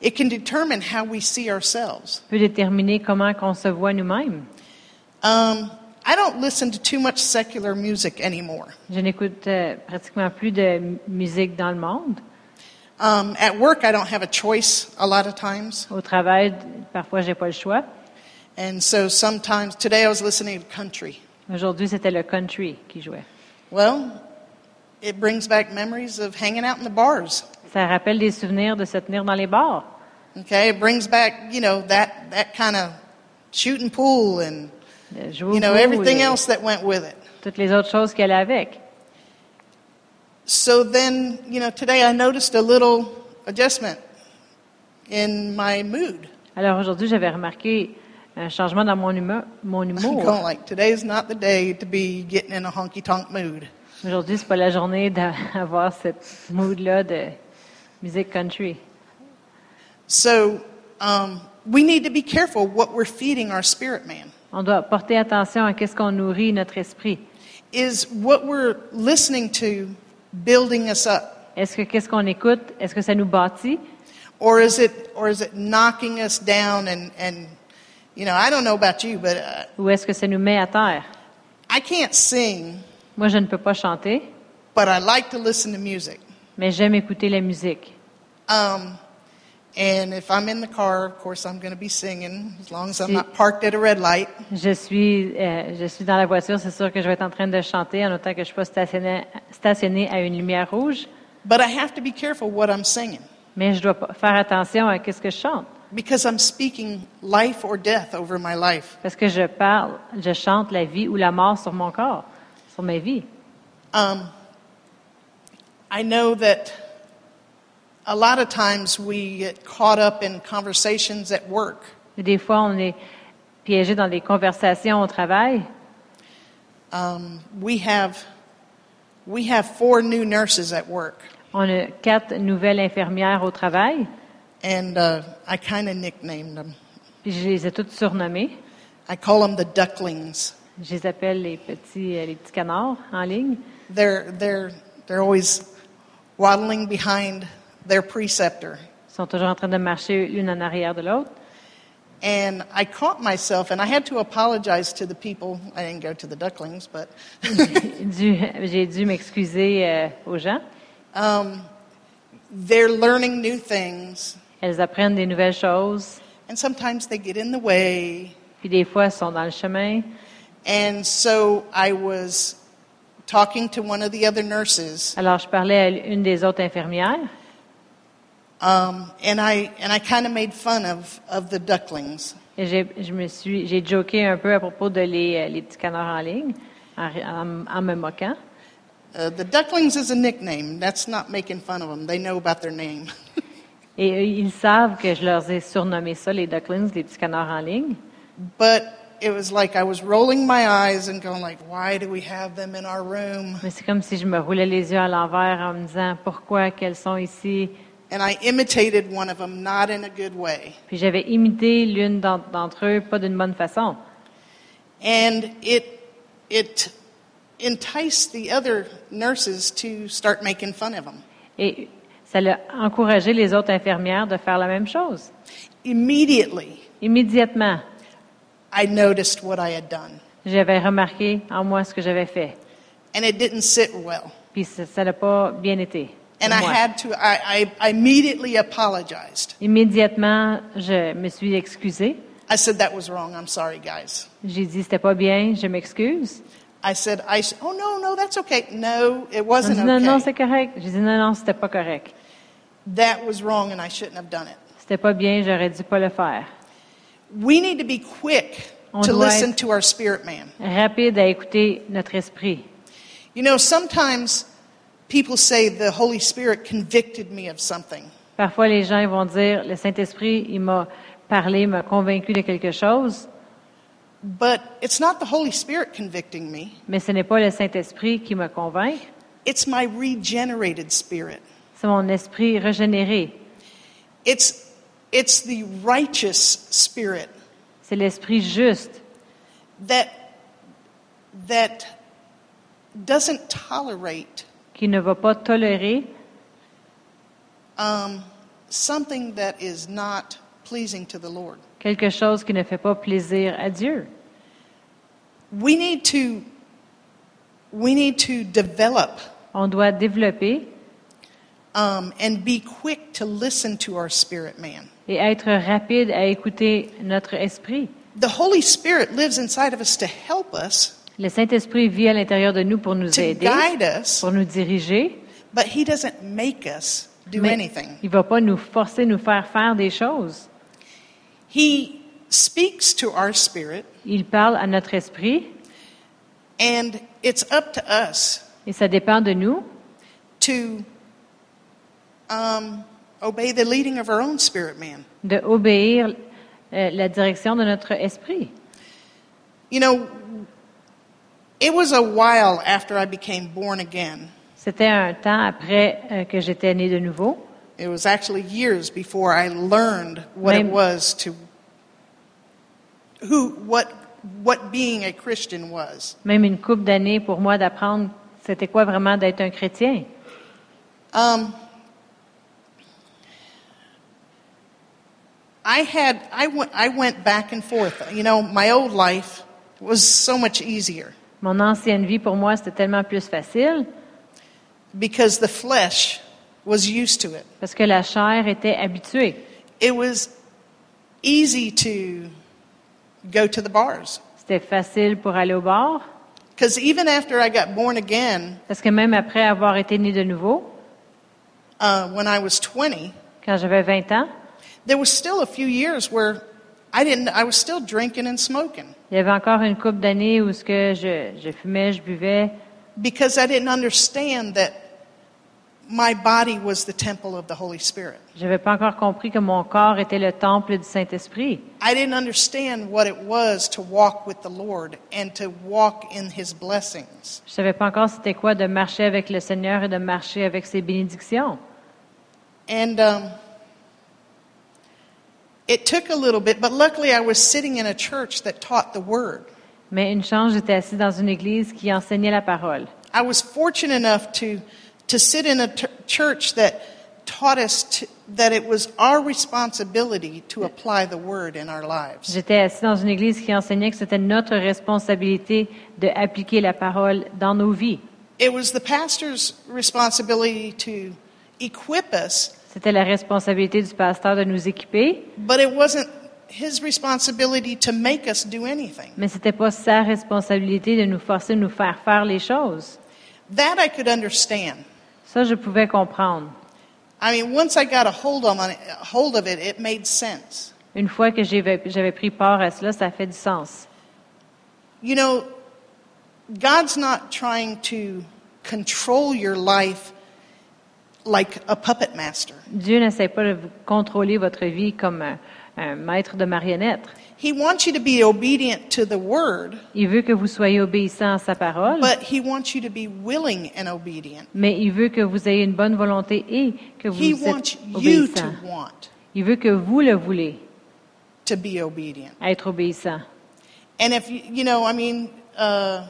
It can determine how we see ourselves. peut déterminer comment qu'on se voit nous-mêmes. Um, I don't listen to too much secular music anymore. Je n'écoute euh, pratiquement plus de musique dans le monde. Um, at work, I don't have a choice a lot of times. Au travail, parfois, j'ai pas le choix. And so sometimes, today I was listening to country. Aujourd'hui, c'était le country qui jouait. Well, it brings back memories of hanging out in the bars. Ça rappelle des souvenirs de se tenir dans les bars. Okay, it brings back, you know, that, that kind of shooting pool and, you know, everything else that went with it. toutes les autres choses qu'elle a avec. So then, you know, today I noticed a little adjustment in my mood. Alors aujourd'hui, j'avais remarqué un changement dans mon, humeur, mon I'm humour. going like, today's not the day to be getting in a honky tonk mood. Aujourd'hui, c'est pas la journée d'avoir cette mood-là de musique country. So um, we need to be careful what we're feeding our spirit man. On doit porter attention à qu'est-ce qu'on nourrit notre esprit. Is what we're listening to building us up? Est-ce que qu'est-ce qu'on écoute, est-ce que ça nous bâtit Or is it, or is it knocking us down and, and you know, I don't know about you, but uh, ou est-ce que ça nous met à terre? I can't sing, Moi, je ne peux pas chanter, but I like to listen to music. mais j'aime écouter la musique. Um, and if I'm in the car, of course, I'm going to be singing as long as I'm not parked at a red light. Je suis, euh, je suis dans la voiture, c'est sûr que je vais être en train de chanter en autant que je ne suis pas stationné, stationné à une lumière rouge, But I have to be careful what I'm singing mais je dois pas- faire attention à qu'est-ce que je chante. because I'm speaking life or death over my life. Parce que je parle, je chante la vie ou la mort sur mon corps, sur ma vie. Um, I know that a lot of times we get caught up in conversations at work. Des fois, on est piégé dans des conversations au travail. Um, we have we have four new nurses at work, On a quatre nouvelles infirmières au travail, and uh, I kind of nicknamed them. puis je les ai toutes surnommées. I call them the ducklings. Je les appelle les petits, euh, les petits canards en ligne. They're they're they're always waddling behind their preceptor, Ils sont toujours en train de marcher l'une en arrière de l'autre. and I caught myself, and I had to apologize to the people. I didn't go to the ducklings, but J'ai dû m'excuser euh, aux gens. um, they're learning new things, Elles apprennent des nouvelles choses, and sometimes they get in the way. puis des fois, elles sont dans le chemin. And so I was talking to one of the other nurses, Alors, je parlais à une des autres infirmières, um, and I and I kind of made fun of of the ducklings. et je me suis, j'ai joké un peu à propos de les, euh, les petits canards en ligne, en, en- en me moquant. Uh, the ducklings is a nickname. That's not making fun of them. They know about their name. Et ils savent que je leur ai surnommé ça, les ducklings, les petits canards en ligne. but it was like I was rolling my eyes and going like, why do we have them in our room? Mais c'est comme si je me roulais les yeux à l'envers en me disant pourquoi qu'elles sont ici? And I imitated one of them, not in a good way. Puis j'avais imité l'une d'en- d'entre eux, pas d'une bonne façon. And it it enticed the other nurses to start making fun of them. Et ça a encouragé les autres infirmières de faire la même chose. Immediately, Immédiatement, I noticed what I had done, j'avais remarqué en moi ce que j'avais fait. and it didn't sit well. Puis ça n'a pas bien été. And pour I had to. I, I, I immediately apologized. Immédiatement, je me suis excusée. I said that was wrong. I'm sorry, guys. J'ai dit c'était pas bien, je m'excuse. I said, I. s- Oh no, no, that's okay. No, it wasn't dit non, non, okay. c'est correct. J'ai dit non, non, c'était pas correct. That was wrong, and I shouldn't have done it. C'était pas bien, j'aurais dû pas le faire. We need to be quick On to listen to our spirit man. Rapide à écouter notre esprit. You know, sometimes people say the Holy Spirit convicted me of something. Parfois, les gens vont dire le Saint-Esprit, il m'a parlé, m'a convaincu de quelque chose, But it's not the Holy Spirit convicting me. mais ce n'est pas le Saint-Esprit qui me convainc, It's my regenerated spirit. c'est mon esprit régénéré. It's it's the righteous spirit C'est l'esprit juste that that doesn't tolerate qui ne va pas tolérer um, something that is not pleasing to the Lord. quelque chose qui ne fait pas plaisir à Dieu. We need to we need to develop On doit développer um, and be quick to listen to our spirit man. et être rapide à écouter notre esprit. The Holy Spirit lives inside of us to help us, Le Saint-Esprit vit à l'intérieur de nous pour nous to aider, guide us, pour nous diriger, but He doesn't make us do mais anything. il ne va pas nous forcer, nous faire faire des choses. He speaks to our spirit, Il parle à notre esprit and it's up to us et ça dépend de nous to um, obey the leading of our own spirit man. de obéir euh, la direction de notre esprit. You know, it was a while after I became born again. C'était un temps après euh, que j'étais née de nouveau. It was actually years before I learned what it Même- was to who what what being a Christian was. Même une couple d'années pour moi d'apprendre c'était quoi vraiment d'être un chrétien. Um, I had I went I went back and forth. You know, my old life was so much easier Mon ancienne vie pour moi c'était tellement plus facile because the flesh was used to it. parce que la chair était habituée. It was easy to go to the bars C'était facile pour aller au bar because even after I got born again, parce que même après avoir été née de nouveau, uh, when I was 20, quand j'avais 20 ans, there was still a few years where I didn't. I was still drinking and smoking il y avait encore une couple d'années où ce que je, je fumais, je buvais because I didn't understand that my body was the temple of the Holy Spirit. Je n'avais pas encore compris que mon corps était le temple du Saint-Esprit. I didn't understand what it was to walk with the Lord and to walk in His blessings. Je savais pas encore c'était quoi de marcher avec le Seigneur et de marcher avec ses bénédictions. And um, it took a little bit, but luckily I was sitting in a church that taught the Word. Mais une chance, j'étais assis dans une église qui enseignait la parole. I was fortunate enough to, to sit in a church that taught us to, that it was our responsibility to apply the Word in our lives. J'étais assis dans une église qui enseignait que c'était notre responsabilité d'appliquer la parole dans nos vies. It was the pastor's responsibility to equip us, C'était la responsabilité du pasteur de nous équiper, but it wasn't his responsibility to make us do anything. mais c'était pas sa responsabilité de nous forcer, de nous faire faire les choses. That I could understand. Ça, je pouvais comprendre. I mean, once I got a hold, on it, hold of it, it made sense. Une fois que j'avais pris part à cela, ça fait du sens. You know, God's not trying to control your life like a puppet master. Dieu n'essaie pas de contrôler votre vie comme un, un maître de marionnette. He wants you to be obedient to the word, Il veut que vous soyez obéissants à sa parole, but he wants you to be willing and obedient. mais il veut que vous ayez une bonne volonté et que vous He wants you to want Il veut que vous le voulez, to be obedient. être obéissant. And if you, you know, I mean, uh,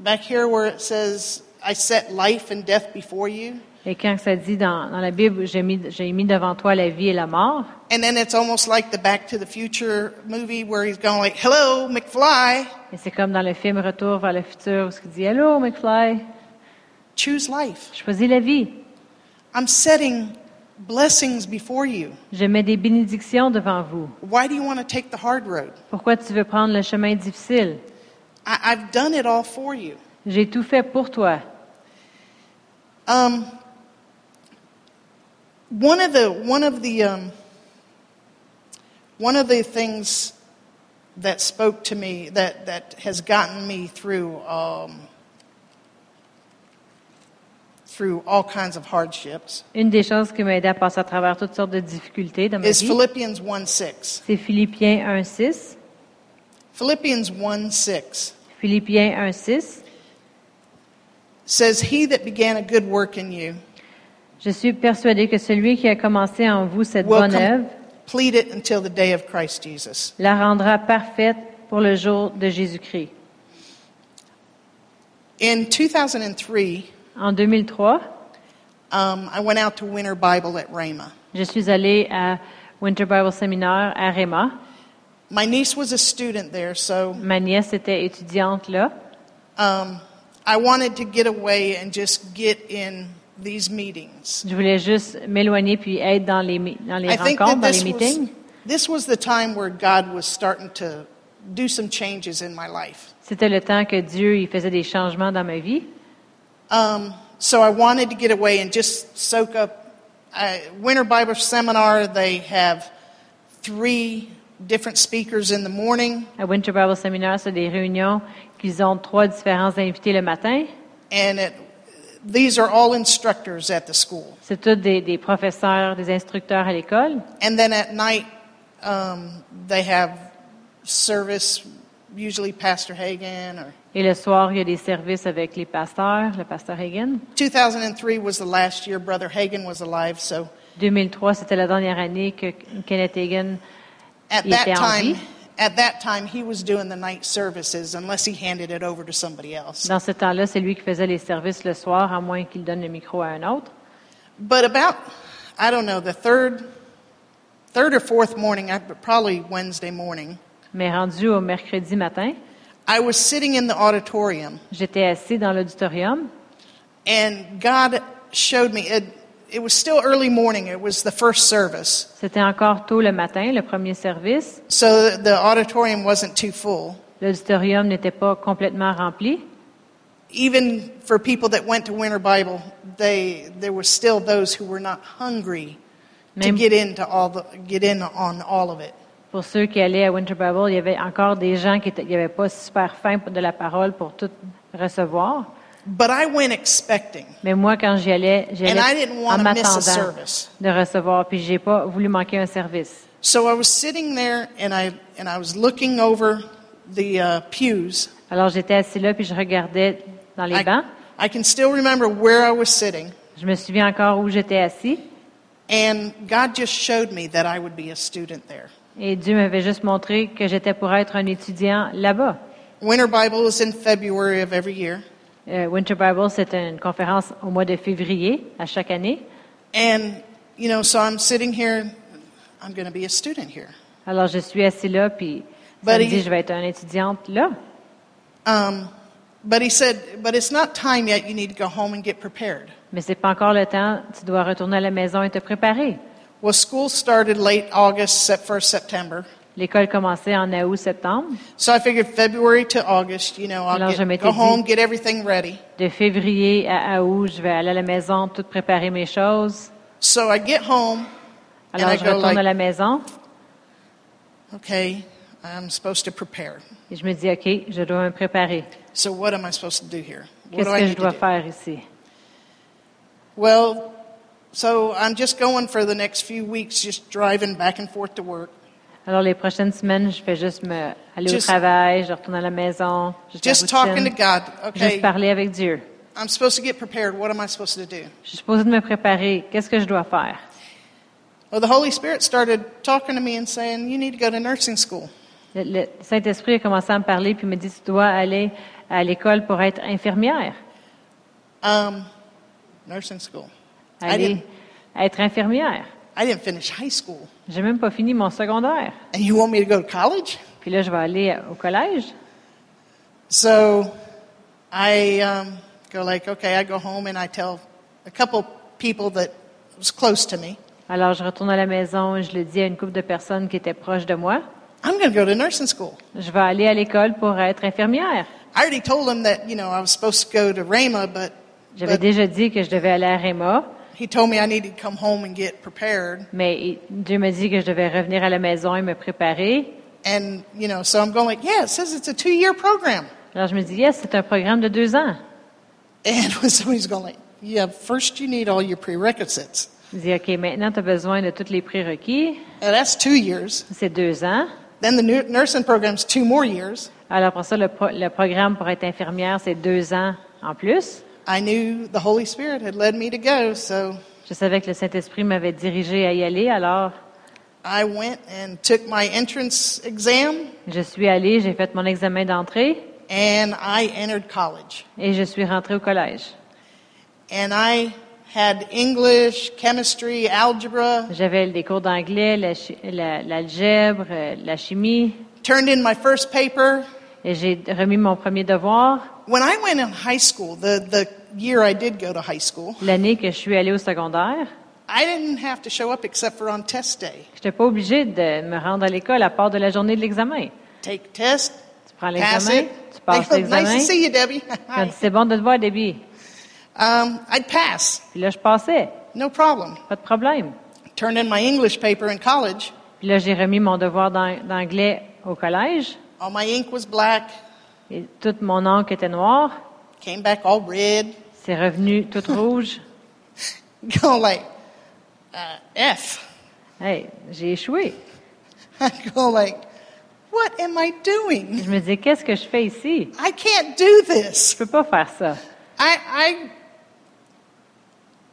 back here where it says, I set life and death before you, Et quand ça dit dans, dans la Bible, j'ai mis, j'ai mis devant toi la vie et la mort, and then it's almost like the Back to the Future movie where he's going like, hello, McFly, et c'est comme dans le film Retour vers le futur, où il dit Hello, McFly, choose life. choisis la vie. I'm setting blessings before you. Je mets des bénédictions devant vous. Why do you want to take the hard road? Pourquoi tu veux prendre le chemin difficile? I, I've done it all for you. J'ai tout fait pour toi. Um, one of the one of the um, one of the things that spoke to me that that has gotten me through um, through all kinds of hardships Une des choses qui m'a aidé à passer à travers toutes sortes de difficultés dans ma is vie, Philippians 1 6. c'est Philippiens 1.6. Philippians 1 6 Philippiens 1.6. says, He that began a good work in you Je suis persuadé que celui qui a commencé en vous cette will bonne œuvre complete it until the day of Christ Jesus. la rendra parfaite pour le jour de Jésus-Christ. In 2003, En 2003, um, I went out to Winter Bible at Rhema. je suis allée à Winter Bible Seminar à Réma. My niece was a student there, so Ma nièce était étudiante là. um, I wanted to get away and just get in these meetings. Je voulais juste m'éloigner puis être dans les, dans les I rencontres, dans les this was, meetings. this was the time where God was starting to do some changes in my life. C'était le temps que Dieu il faisait des changements dans ma vie. Um, so I wanted to get away and just soak up. Uh, Winter Bible Seminar, they have three different speakers in the morning, À Winter Bible Seminar, c'est des réunions qu'ils ont trois différents invités le matin. and it, these are all instructors at the school. C'est tous des, des professeurs, des instructeurs à l'école. And then at night, um, they have service, usually Pastor Hagan or Et le soir, il y a des services avec les pasteurs, le pasteur Hagen. 2003 was the last year Brother Hagan was alive, so 2003, c'était la dernière année que Kenneth Hagen at Il that était en time, vie. At that time he was doing the night services unless he handed it over to somebody else. Dans ce temps-là, c'est lui qui faisait les services le soir, à moins qu'il donne le micro à un autre. But about I don't know the third, third or fourth morning, probably Wednesday morning, Mais rendu au mercredi matin, I was sitting in the auditorium j'étais assis dans l'auditorium and God showed me it. It was still early morning. It was the first service, C'était encore tôt le matin, le premier service. so the auditorium wasn't too full. L'auditorium n'était pas complètement rempli. even for people that went to Winter Bible, they there were still those who were not hungry to Même- get into all the get in on all of it. Pour ceux qui allaient à Winter Bible, il y avait encore des gens qui n'avaient pas super faim de la parole pour tout recevoir. But I went expecting. Mais moi, quand j'y allais, j'y And I didn't en want to miss a m'attendant service. de recevoir, puis j'ai pas voulu manquer un service. So I was sitting there and I, and I was looking over the uh, pews. Alors j'étais assis là, puis je regardais dans les I, bancs. I can still remember where I was sitting. Je me souviens encore où j'étais assis. And God just showed me that I would be a student there. Et Dieu m'avait juste montré que j'étais pour être un étudiant là-bas. Winter Bible is in February of every year. Euh, Winter Bible, c'est une conférence au mois de février à chaque année. And, you know, so I'm sitting here, I'm going to be a student here. Alors je suis assis là, puis ça But me dit he- je vais être une étudiante là. Um, but he said, but it's not time yet. You need to go home and get prepared. Mais c'est pas encore le temps. Tu dois retourner à la maison et te préparer. Well, school started late August, 1st September. L'école commençait en août, septembre. So I figured February to August, you know, I'll Alors, je get, go dit- home, get everything ready. De février à août, je vais aller à la maison, tout préparer mes choses. So I get home, Alors, And I je go retourne like- à la maison okay, I'm supposed to prepare. et je me dis, OK, je dois me préparer. So what am I supposed to do here? Qu'est-ce do I que je dois do? faire ici? Well, so I'm just going for the next few weeks, just driving back and forth to work, Alors, les prochaines semaines, je vais juste me aller au Just- travail, je retourne à la maison, juste, la just talking to routine, God. juste Okay, parler avec Dieu. I'm supposed to get prepared. What am I supposed to do? Je suis supposée de me préparer. Qu'est-ce que je dois faire? Well, the Holy Spirit started talking to me and saying, You need to go to nursing school. Le, le Saint-Esprit a commencé à me parler puis me dit, tu dois aller à l'école pour être infirmière. Um, nursing school. I Aller didn't, être infirmière. I didn't finish high school. J'ai même pas fini mon secondaire. And you want me to go to college? Puis là, je vais aller au collège. So I um, go like, okay, I go home and I tell a couple people that was close to me, Alors, je retourne à la maison et je le dis à une couple de personnes qui étaient proches de moi. I'm going to go to nursing school. Je vais aller à l'école pour être infirmière. I already told them that, you know, I was supposed to go to Rhema, but, J'avais but déjà dit que je devais aller à Réma, he told me I needed to come home and get prepared. mais il- Dieu me dit que je devais revenir à la maison et me préparer. And, you know, so I'm going like, yeah, it says it's a two-year program. Alors, je me dis, yes, c'est un programme de deux ans. And somebody's going like, yeah, first you need all your prerequisites. Je dis, OK, maintenant, tu as besoin de tous les prérequis. That's two years. C'est deux ans. Then the nu- nursing program's two more years. Alors, après ça, le, pro- le programme pour être infirmière, c'est deux ans en plus. I knew the Holy Spirit had led me to go, so Je savais que le Saint-Esprit m'avait dirigé à y aller, alors I went and took my entrance exam je suis allée, j'ai fait mon examen d'entrée and I entered college. et je suis rentrée au collège. And I had English, chemistry, algebra, J'avais des cours d'anglais, la chi- la- l'algèbre, euh, la chimie, turned in my first paper. Et j'ai remis mon premier devoir. When I went in high school, the, the year I did go to high school, L'année que je suis allée au secondaire, I didn't have to show up except for on test day. je n'étais pas obligée de me rendre à l'école à part de la journée de l'examen. Take test, Tu prends pass l'examen, it. tu passes They go, nice l'examen, to see you, Debbie. quand c'est bon de te voir, Debbie. um, I'd pass, Puis là, je passais, no problem. pas de problème. Turned in my English paper in college. Puis là, j'ai remis mon devoir d'an- d'anglais au collège, All my ink was black, et toute mon encre était noire. came back all red. C'est revenu tout rouge. Go like, uh, F. Hey, j'ai échoué. I go like, what am I doing? Je me dis, qu'est-ce que je fais ici? I can't do this. Je peux pas faire ça. I, I,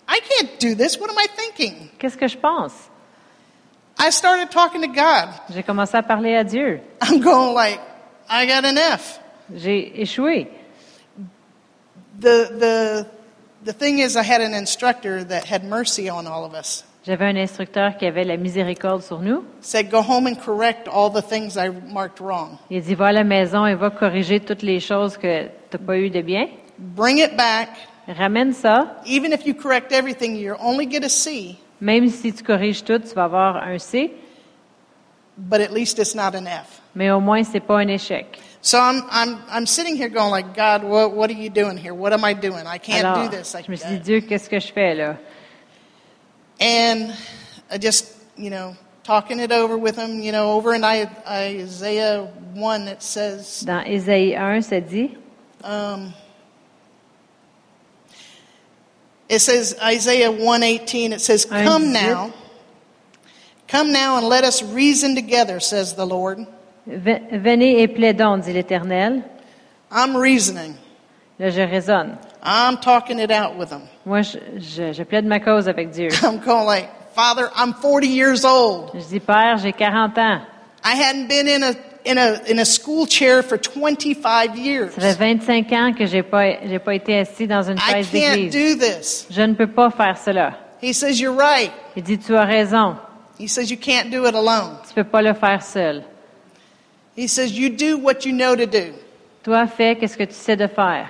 I can't do this. What am I thinking? Qu'est-ce que je pense? I started talking to God. J'ai commencé à parler à Dieu. I'm going like, I got an F. J'ai échoué. The, the, the thing is, I had an instructor that had mercy on all of us. J'avais un instructeur qui avait la miséricorde sur nous. Said, go home and correct all the things I marked wrong. Il a dit, va à la maison et va corriger toutes les choses que tu n'as pas eu de bien. Bring it back. Ramène ça. Even if you correct everything, you're only get a C, Même si tu corriges tout, tu vas avoir un C, but at least it's not an F. mais au moins, c'est pas un échec. So I'm, I'm, I'm sitting here going like, God, what, what are you doing here? What am I doing? I can't Alors, do this. I, je me suis dit, Dieu, qu'est-ce que je fais là? and I just, you know, talking it over with him, you know, over in I, Isaiah 1 it says, Dans Ésaïe 1, ça dit, um, It says Isaiah 118 it says come now come now and let us reason together says the Lord. Venez et plaidons, dit l'Éternel. I'm reasoning. Là, je raisonne. I'm talking it out with him. Moi, je, je, je plaide ma cause avec Dieu. I'm going like, Father, I'm 40 years old. Je dis, Père, j'ai 40 ans. I hadn't been in a in a in a school chair for 25 years. Ça fait 25 ans que j'ai pas, j'ai pas été assis dans une I chaise can't d'église. do this. Je ne peux pas faire cela. He says you're right. Il dit, tu as raison. He says you can't do it alone. Tu peux pas le faire seul. He says you do what you know to do. Toi, fais qu'est-ce que tu sais de faire.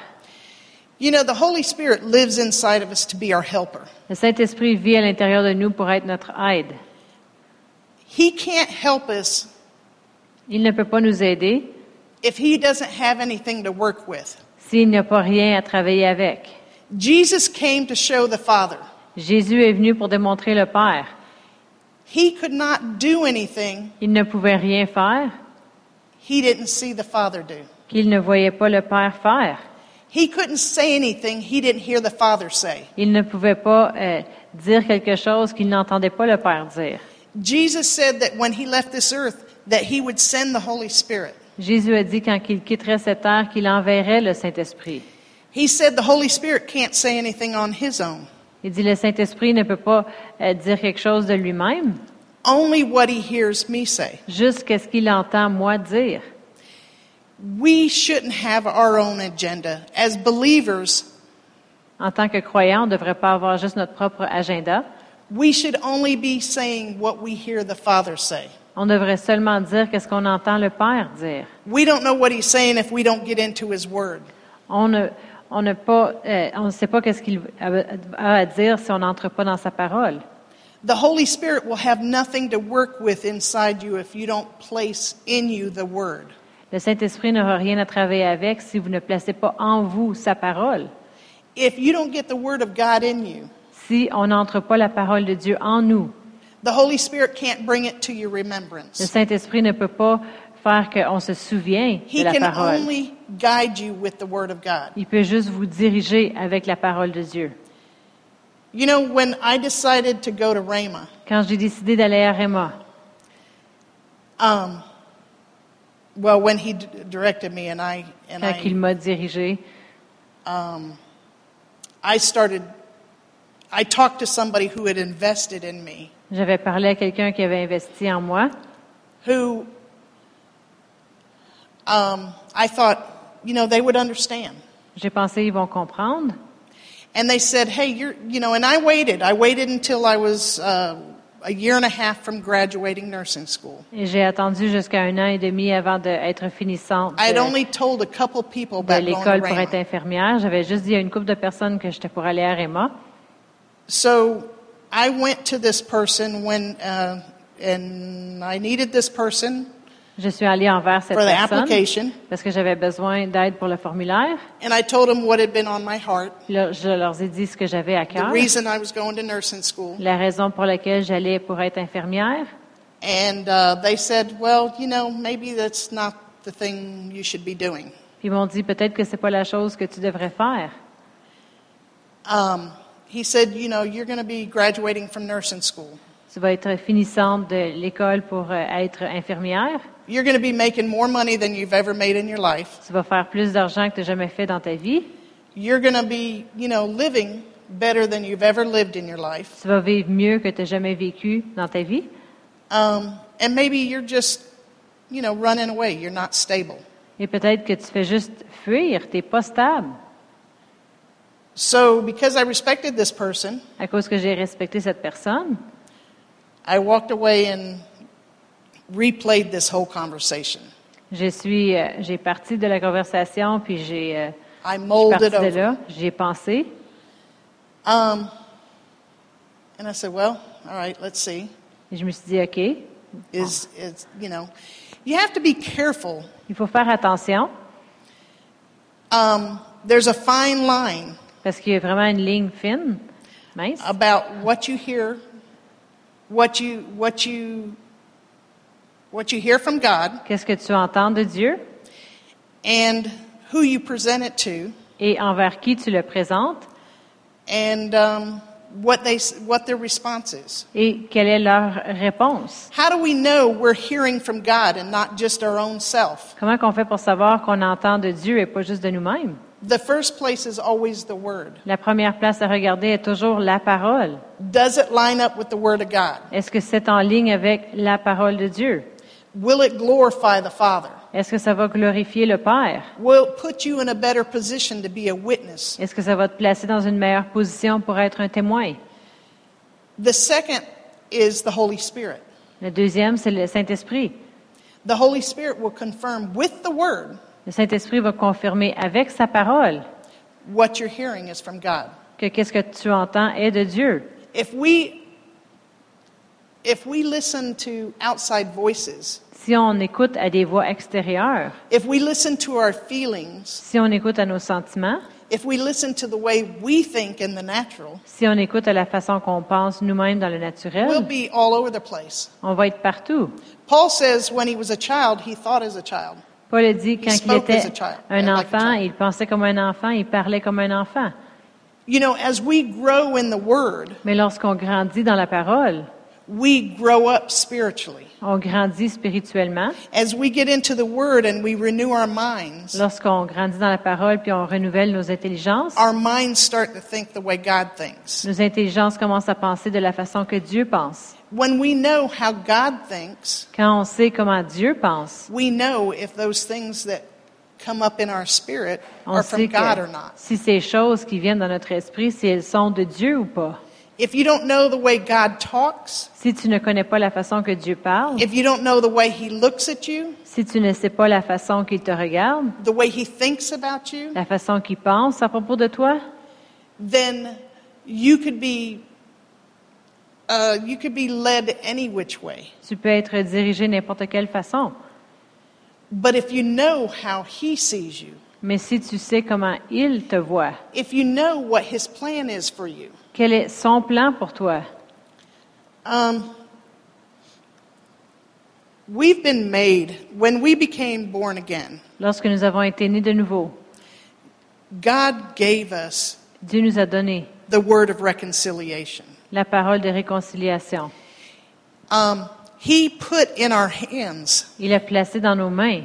You know, the Holy Spirit lives inside of us to be our helper. Le Saint-Esprit vit à l'intérieur de nous pour être notre aide. He can't help us Il ne peut pas nous aider if he doesn't have anything to work with. s'il n'y a pas rien à travailler avec. Jesus came to show the Father. Jésus est venu pour démontrer le Père. He could not do anything Il ne pouvait rien faire he didn't see the Father do. qu'il ne voyait pas le Père faire. He couldn't say anything he didn't hear the Father say. Il ne pouvait pas euh, dire quelque chose qu'il n'entendait pas le Père dire. Jesus said that when he left this earth that he would send the Holy Spirit. Jésus a dit quand il quitterait cette terre qu'il enverrait le Saint-Esprit. He said the Holy Spirit can't say anything on his own. Il dit le Saint-Esprit ne peut pas euh, dire quelque chose de lui-même, Only what he hears me say. juste qu'est-ce qu'il entend moi dire. We shouldn't have our own agenda. As believers, En tant que croyant, on ne devrait pas avoir juste notre propre agenda. we should only be saying what we hear the Father say. On devrait seulement dire qu'est-ce qu'on entend le Père dire. We don't know what he's saying if we don't get into his word. On ne, on ne pas, euh, on ne sait pas qu'est-ce qu'il a à dire si on n'entre pas dans sa parole. The Holy Spirit will have nothing to work with inside you if you don't place in you the word. Le Saint-Esprit n'aura rien à travailler avec si vous ne placez pas en vous sa parole. If you don't get the word of God in you, Si on n'entre pas la parole de Dieu en nous, the Holy Spirit can't bring it to your remembrance. le. Saint-Esprit ne peut pas faire qu'on se souvient He de la can parole. only guide you with the word of God. Il peut juste vous diriger avec la parole de Dieu. You know, when I decided to go to Rhema, Quand j'ai décidé d'aller à Réma, um, well, when he d- directed me and I and quand il I, m'a dirigé, um, I started, I talked to somebody who had invested in me, j'avais parlé à quelqu'un qui avait investi en moi. who um, I thought, you know, they would understand. J'ai pensé ils vont comprendre. And they said, hey, you're, you know, and I waited. I waited until I was uh, a year and a half from graduating nursing school. Et j'ai attendu jusqu'à un an et demi avant d'être finissante I had only told a couple people de l'école pour être infirmière. J'avais juste dit à une couple de personnes que j'étais pour aller à Réma. So I went to this person when, uh, and I needed this person Je suis allée envers cette for the personne application, parce que j'avais besoin d'aide pour le formulaire. and I told him what had been on my heart, Puis là, je leur ai dit ce que j'avais à the cœur, reason I was going to nursing school, la raison pour laquelle j'allais pour être infirmière. and uh, they said, well, you know, maybe that's not the thing you should be doing. Puis ils m'ont dit peut-être que c'est pas la chose que tu devrais faire. Um, he said, you know, you're going to be graduating from nursing school. Tu vas être finissante de l'école pour euh, être infirmière. You're going to be making more money than you've ever made in your life. Tu vas faire plus d'argent que tu jamais fait dans ta vie. You're going to be, you know, living better than you've ever lived in your life. Tu vas vivre mieux que tu jamais vécu dans ta vie. Um, and maybe you're just, you know, running away. You're not stable. Et peut-être que tu fais juste fuir. Tu n'es pas stable. So, because I respected this person, À cause que j'ai respecté cette personne, I walked away and replayed this whole conversation. je suis, euh, j'ai parti de la conversation, puis j'ai, euh, I je suis molded de là, j'y ai pensé. Um, and I said, well, all right, let's see. Et je me suis dit, OK, Is, is, you know, you have to be careful. il faut faire attention, Um, there's a fine line parce qu'il y a vraiment une ligne fine, mince, about what you hear, what you, what you, what you hear from God, qu'est-ce que tu entends de Dieu? and who you present it to, et envers qui tu le présentes, and um, what, they, what their response is. Et quelle est leur réponse? How do we know we're hearing from God and not just our own self? Comment qu'on fait pour savoir qu'on entend de Dieu et pas juste de nous-mêmes? The first place is always the Word. La première place à regarder est toujours la parole. Does it line up with the Word of God? Est-ce que c'est en ligne avec la parole de Dieu? Will it glorify the Father? Est-ce que ça va glorifier le Père? Will it put you in a better position to be a witness? Est-ce que ça va te placer dans une meilleure position pour être un témoin? The second is the Holy Spirit. Le deuxième, c'est le Saint-Esprit. The Holy Spirit will confirm with the Word Le Saint-Esprit va confirmer avec sa parole what you're hearing is from God. que qu'est-ce que tu entends est de Dieu. If we if we listen to outside voices, Si on écoute à des voix extérieures, if we listen to our feelings, si on écoute à nos sentiments, if we listen to the way we think in the natural, si on écoute à la façon qu'on pense nous-mêmes dans le we'll naturel, be all over the place. on va être partout. Paul says when he was a child, he thought as a child. Paul a dit quand il était un enfant, il pensait comme un enfant, il parlait comme un enfant. You know, as we grow in the Word, Mais lorsqu'on grandit dans la parole, we grow up spiritually. on grandit spirituellement. As we get into the Word and we renew our minds, Lorsqu'on grandit dans la parole puis on renouvelle nos intelligences, our minds start to think the way God thinks. nos intelligences commencent à penser de la façon que Dieu pense. When we know how God thinks, Quand on sait comment Dieu pense, we know if those things that come up in our spirit on are from sait God or not. si ces choses qui viennent dans notre esprit, si elles sont de Dieu ou pas. If you don't know the way God talks, Si tu ne connais pas la façon que Dieu parle, if you don't know the way He looks at you, si tu ne sais pas la façon qu'il te regarde, the way He thinks about you, la façon qu'il pense à propos de toi, then you could be uh, you could be led any which way. tu peux être dirigé n'importe quelle façon. But if you know how He sees you, Mais si tu sais comment il te voit, if you know what His plan is for you, quel est son plan pour toi, um, we've been made when we became born again. lorsque nous avons été nés de nouveau, God gave us Dieu nous a donné the word of reconciliation. la parole de réconciliation. Um, he put in our hands. Il a placé dans nos mains.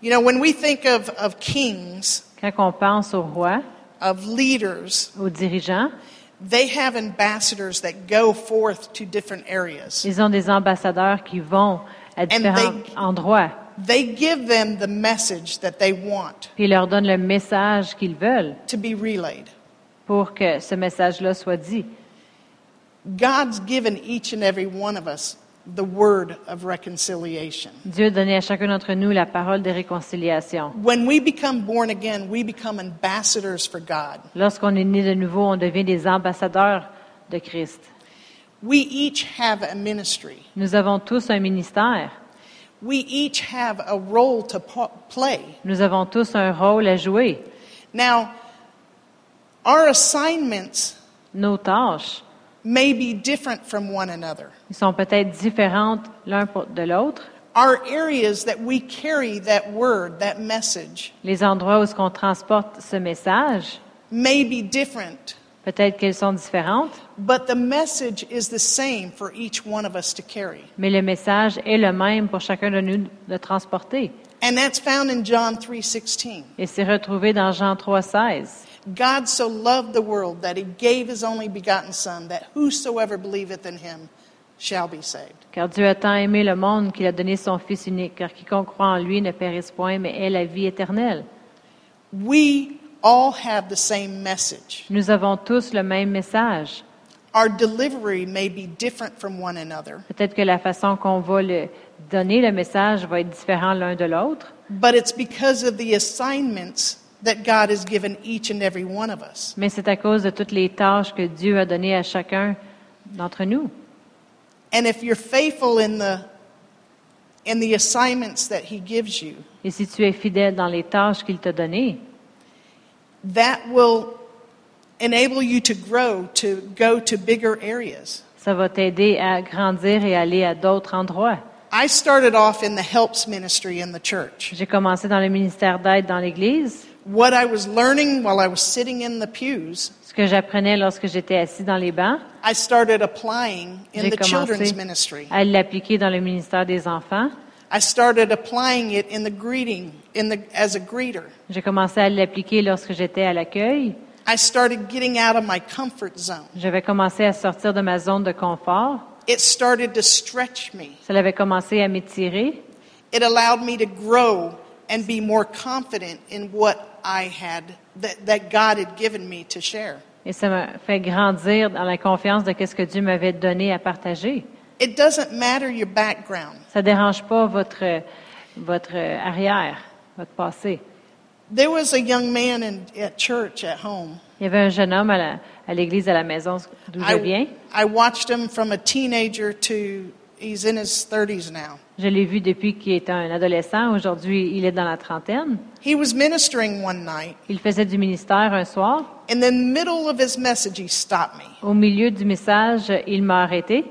You know, when we think of, of kings, Quand on pense aux rois, of leaders, aux dirigeants, they have ambassadors that go forth to different areas. ils ont des ambassadeurs qui vont à différents they- endroits, They give them the message that they want puis ils leur donnent le message qu'ils veulent to be relayed. pour que ce message-là soit dit. God's given each and every one of us the word of reconciliation. Dieu a donné à chacun d'entre nous la parole de réconciliation. When we become born again, we become ambassadors for God. Lorsqu'on est né de nouveau, on devient des ambassadeurs de Christ. We each have a ministry. Nous avons tous un ministère. We each have a role to po- play. Nous avons tous un rôle à jouer. Now, our assignments Nos tâches may be different from one another. ils sont peut-être différentes l'un de l'autre. Our areas that we carry that word, that message, Les endroits où est-ce qu'on transporte ce message, may be different, peut-être qu'elles sont différentes, but the message is the same for each one of us to carry. mais le message est le même pour chacun de nous de transporter. And that's found in John 3:16. Et c'est retrouvé dans Jean 3,16. God so loved the world that he gave his only begotten son that whosoever believeth in him shall be saved. Car Dieu a tant aimé le monde qu'il a donné son Fils unique, car quiconque croit en lui ne périsse point, mais ait la vie éternelle. We all have the same message. Nous avons tous le même message. Our delivery may be different from one another, Peut-être que la façon qu'on va le donner le message va être différente l'un de l'autre, but it's because of the assignments that God has given each and every one of us. mais c'est à cause de toutes les tâches que Dieu a données à chacun d'entre nous. And if you're faithful in the in the assignments that he gives you, Et si tu es fidèle dans les tâches qu'il t'a données, that will enable you to grow to go to bigger areas. ça va t'aider à grandir et aller à d'autres endroits. I started off in the helps ministry in the church. J'ai commencé dans le ministère d'aide dans l'Église. What I was learning while I was sitting in the pews, Ce que j'apprenais lorsque j'étais assis dans les bancs, I started applying in the children's ministry. à l'appliquer dans le ministère des enfants. I started applying it in the greeting, in the, as a greeter. J'ai commencé à l'appliquer lorsque j'étais à l'accueil. I started getting out of my comfort zone. J'avais commencé à sortir de ma zone de confort. It started to stretch me. Ça avait commencé à m'étirer. It allowed me to grow and be more confident in what I had, that, that God had given me to share. Et ça m'a fait grandir dans la confiance de ce que Dieu m'avait donné à partager. It doesn't matter your background. Ça dérange pas votre, votre arrière, votre passé. There was a young man in, at church at home. Il y avait un jeune homme à la- à l'église à la maison d'où je viens. I, I watched him from a teenager to he's in his 30s now. Je l'ai vu depuis qu'il était un adolescent. Aujourd'hui, il est dans la trentaine. He was ministering one night. Il faisait du ministère un soir. In the middle of his message, he stopped me. Au milieu du message, il m'a arrêté.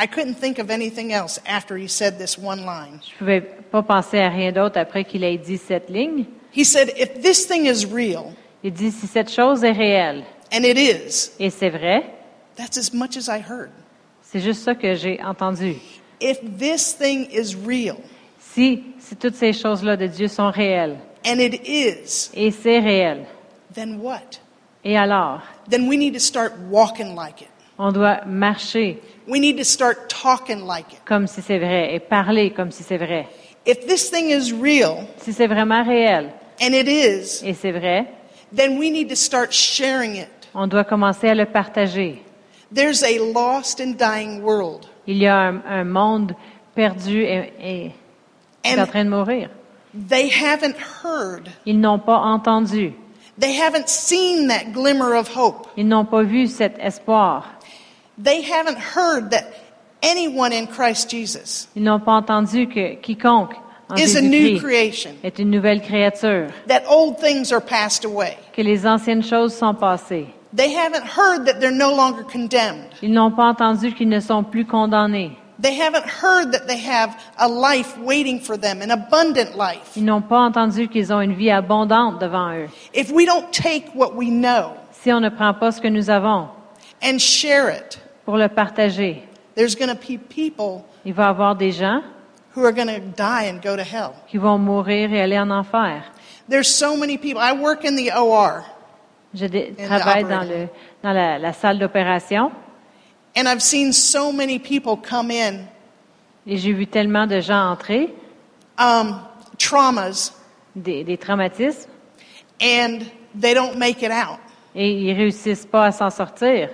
I couldn't think of anything else after he said this one line. Je pouvais pas penser à rien d'autre après qu'il ait dit cette ligne. He said, If this thing is real, Il dit, si cette chose est réelle, and it is, et c'est vrai, that's as much as I heard. c'est juste ça que j'ai entendu. If this thing is real, Si, si toutes ces choses-là de Dieu sont réelles, and it is, et c'est réel, then what? et alors, Then we need to start walking like it. on doit marcher We need to start talking like it. comme si c'est vrai et parler comme si c'est vrai. If this thing is real, Si c'est vraiment réel and it is, et c'est vrai, then we need to start sharing it. on doit commencer à le partager. There's a lost and dying world. Il y a un, un monde perdu et, et qui est en train de mourir. they haven't heard, Ils n'ont pas entendu. they haven't seen that glimmer of hope. Ils n'ont pas vu cet espoir. They haven't heard that anyone in Christ Jesus Ils n'ont pas entendu que quiconque en is a new Jésus-Christ creation, est une nouvelle créature, that old things are passed away. que les anciennes choses sont passées. They haven't heard that they're no longer condemned. Ils n'ont pas entendu qu'ils ne sont plus condamnés. They haven't heard that they have a life waiting for them, an abundant life. Ils n'ont pas entendu qu'ils ont une vie abondante devant eux. If we don't take what we know Si on ne prend pas ce que nous avons and share it, pour le partager, there's going to be people il va y avoir des gens who are going to die and go to hell. qui vont mourir et aller en enfer. There's so many people. I work in the OR, Je travaille dans, operating. le, dans la, la salle d'opération and I've seen so many people come in, et j'ai vu tellement de gens entrer, um, traumas, des, des traumatismes, and they don't make it out. et ils réussissent pas à s'en sortir.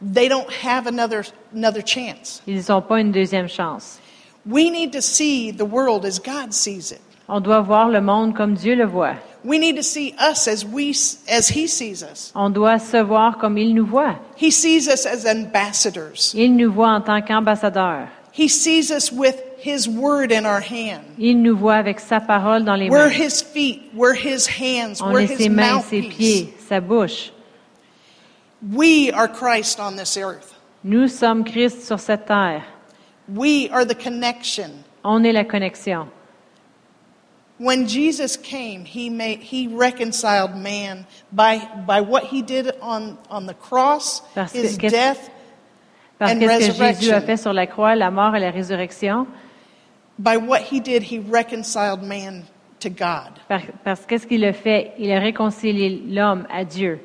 They don't have another, another chance. Ils n'ont pas une deuxième chance. We need to see the world as God sees it. On doit voir le monde comme Dieu le voit. We need to see us as we as he sees us. On doit se voir comme il nous voit. He sees us as ambassadors. Il nous voit en tant qu'ambassadeur. He sees us with his word in our hand. Il nous voit avec sa parole dans les We're mains. his feet, we're his hands, On we're est his ses mains, ses pieds, sa bouche. We are Christ on this earth. Nous sommes Christ sur cette terre. We are the connection. On est la connexion. When Jesus came, he made he reconciled man by by what he did on on the cross, Parce his qu'est-ce- death, Parce And que ce que Jésus a fait sur la croix, la mort et la résurrection, by what he did, he reconciled man to God. par- parce qu'est-ce qu'il a fait? Il a réconcilié l'homme à Dieu.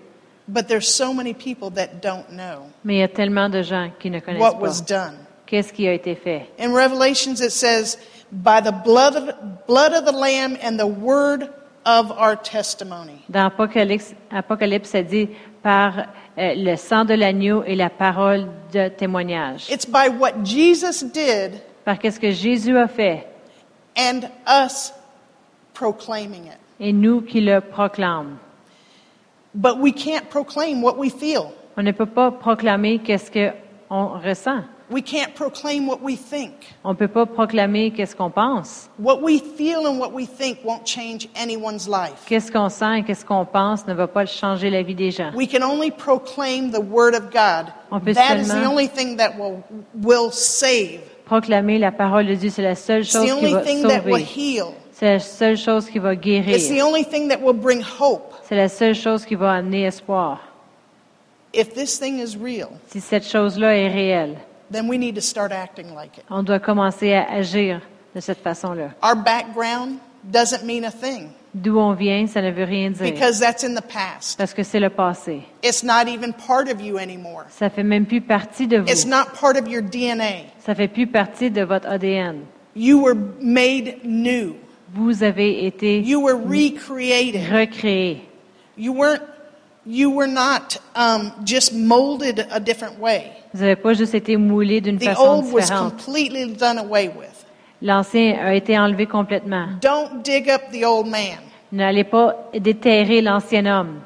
But there's so many people that don't know Mais il y a tellement de gens qui ne connaissent what was done. Qu'est-ce qui a été fait? In Revelations, it says, by the blood of, blood of the Lamb and the word of our testimony. Dans Apocalypse, Apocalypse ça dit par euh, le sang de l'agneau et la parole de témoignage. It's by what Jesus did Par qu'est-ce que Jésus a fait and us proclaiming it. et nous qui le proclamons. But we can't proclaim what we feel. On ne peut pas proclamer qu'est-ce qu'on ressent. We can't proclaim what we think. On ne peut pas proclamer qu'est-ce qu'on pense. What we feel and what we think won't change anyone's life. Qu'est-ce qu'on sent et qu'est-ce qu'on pense ne va pas changer la vie des gens. We can only proclaim the word of God. On peut That is the only thing that will, will save. Proclamer la parole de Dieu, c'est la seule It's chose the qui only va thing that will sauver. heal. C'est la seule chose qui va It's the guérir. only thing that will bring hope. C'est la seule chose qui va amener espoir. If this thing is real, Si cette chose-là est réelle, then we need to start acting like it. on doit commencer à agir de cette façon-là. Our background doesn't mean a thing D'où on vient, ça ne veut rien dire. because that's in the past. Parce que c'est le passé. It's not even part of you anymore. Ça fait même plus partie de It's not part of your DNA. Ça fait plus partie de votre ADN. You were made new. Vous avez été You were recreated. recréé. You weren't you were not um, just molded a different way. Vous n'avez pas juste été moulé d'une The façon old was différente. completely done away with. L'ancien a été enlevé complètement. Don't dig up the old man. N'allez pas déterrer l'ancien homme.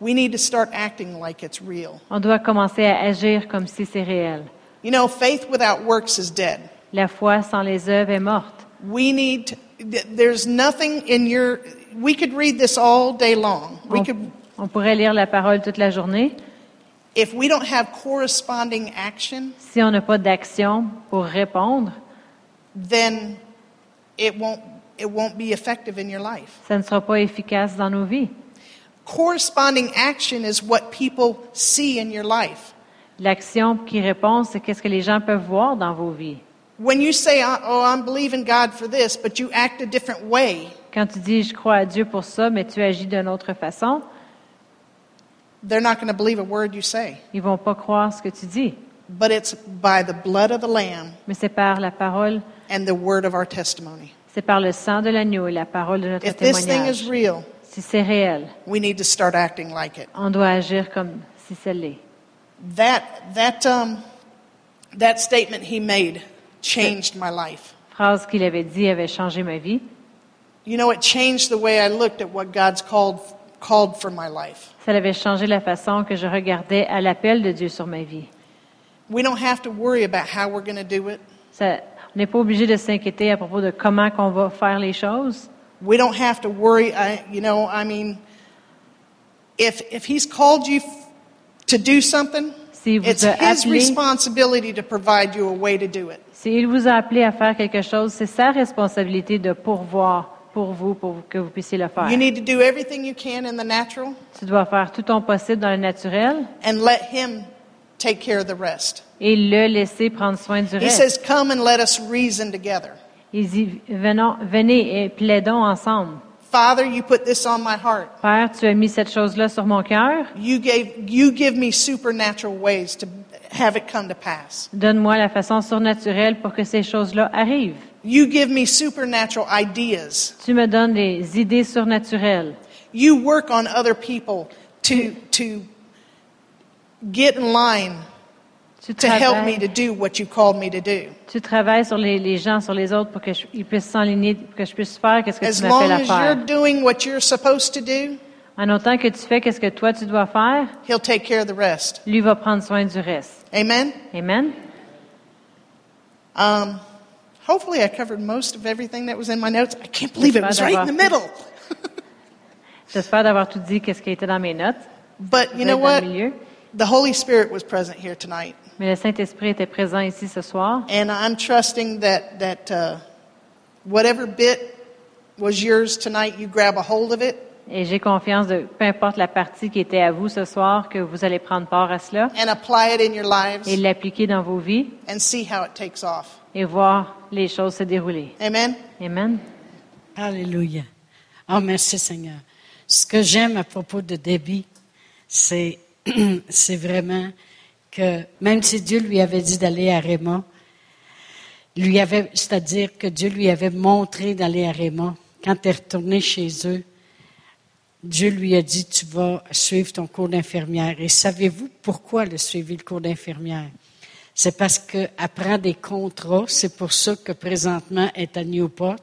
We need to start acting like it's real. On doit commencer à agir comme si c'est réel. You know, faith without works is dead. La foi sans les œuvres est morte. We need to, there's nothing in your we could read this all day long. We could on pourrait lire la parole toute la journée. if we don't have corresponding action, Si on n'a pas d'action pour répondre, then it won't it won't be effective in your life. ça ne sera pas efficace dans nos vies. Corresponding action is what people see in your life. L'action qui répond, c'est qu'est-ce que les gens peuvent voir dans vos vies. When you say, "Oh, I'm believing God for this," but you act a different way, Quand tu dis je crois à Dieu pour ça, mais tu agis d'une autre façon, they're not going to believe a word you say. ils vont pas croire ce que tu dis. But it's by the blood of the lamb Mais c'est par la parole, and the word of our testimony. c'est par le sang de l'agneau et la parole de notre If this thing is témoignage. real, Si c'est réel, we need to start acting like it. on doit agir comme si c'est l'est. That that um that statement he made changed my life. Phrase qu'il avait dit avait changé ma vie. You know, it changed the way I looked at what God's called called for my life. Ça avait changé la façon que je regardais à l'appel de Dieu sur ma vie. We don't have to worry about how we're going to do it. Ça- on n'est pas obligé de s'inquiéter à propos de comment qu'on va faire les choses. We don't have to worry. I, you know, I mean, if if He's called you to do something, vous it's His appelé, responsibility to provide you a way to do it. s'il vous a appelé à faire quelque chose, c'est sa responsabilité de pourvoir pour vous, pour que vous puissiez le faire. You need to do everything you can in the natural Tu dois faire tout ton possible dans le naturel and let Him take care of the rest. et le laisser prendre soin du He reste. says, "Come and let us reason together." Il dit, venons, venez et plaidons ensemble. Father, you put this on my heart. Père, tu as mis cette chose-là sur mon cœur. You gave you give me supernatural ways to have it come to pass. Donne-moi la façon surnaturelle pour que ces choses-là arrivent. You give me supernatural ideas. Tu me donnes des idées surnaturelles. You work on other people to to get in line to help me to do what you called me to do. tu travailles sur les, les gens, sur les autres pour qu'ils puissent s'enligner, pour que je puisse faire qu'est-ce que As tu m'appelles long à as faire. you're doing what you're supposed to do, En autant que tu fais qu'est-ce que toi tu dois faire, he'll take care of the rest. lui va prendre soin du reste. Amen. Amen. Um, hopefully, I covered most of everything that was in my notes. I can't believe it was right in the middle. J'espère d'avoir tout dit qu'est-ce qui était dans mes notes. But you know what? The Holy Spirit was present here tonight. Mais le Saint-Esprit était présent ici ce soir. And I'm trusting that, that uh, whatever bit was yours tonight, you grab a hold of it Et j'ai confiance de, peu importe la partie qui était à vous ce soir, que vous allez prendre part à cela and apply it in your lives et l'appliquer dans vos vies and see how it takes off. Et voir les choses se dérouler. Amen? Amen. Alléluia. Oh, merci Seigneur. Ce que j'aime à propos de Debbie, c'est, c'est vraiment que même si Dieu lui avait dit d'aller à Raymond, lui avait, c'est-à-dire que Dieu lui avait montré d'aller à Raymond, quand elle est retournée chez eux, Dieu lui a dit, tu vas suivre ton cours d'infirmière. Et savez-vous pourquoi elle a suivi le cours d'infirmière? C'est parce qu'elle prend des contrats. C'est pour ça que présentement elle est à Newport.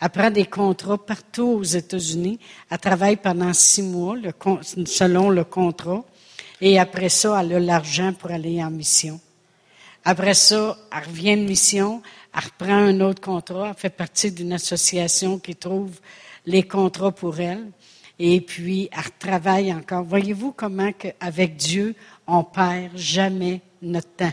Elle prend des contrats partout aux États-Unis. Elle travaille pendant six mois selon le contrat. Et après ça, elle a l'argent pour aller en mission. Après ça, elle revient de mission, elle reprend un autre contrat, elle fait partie d'une association qui trouve les contrats pour elle. Et puis, elle travaille encore. Voyez-vous comment avec Dieu, on perd jamais notre temps?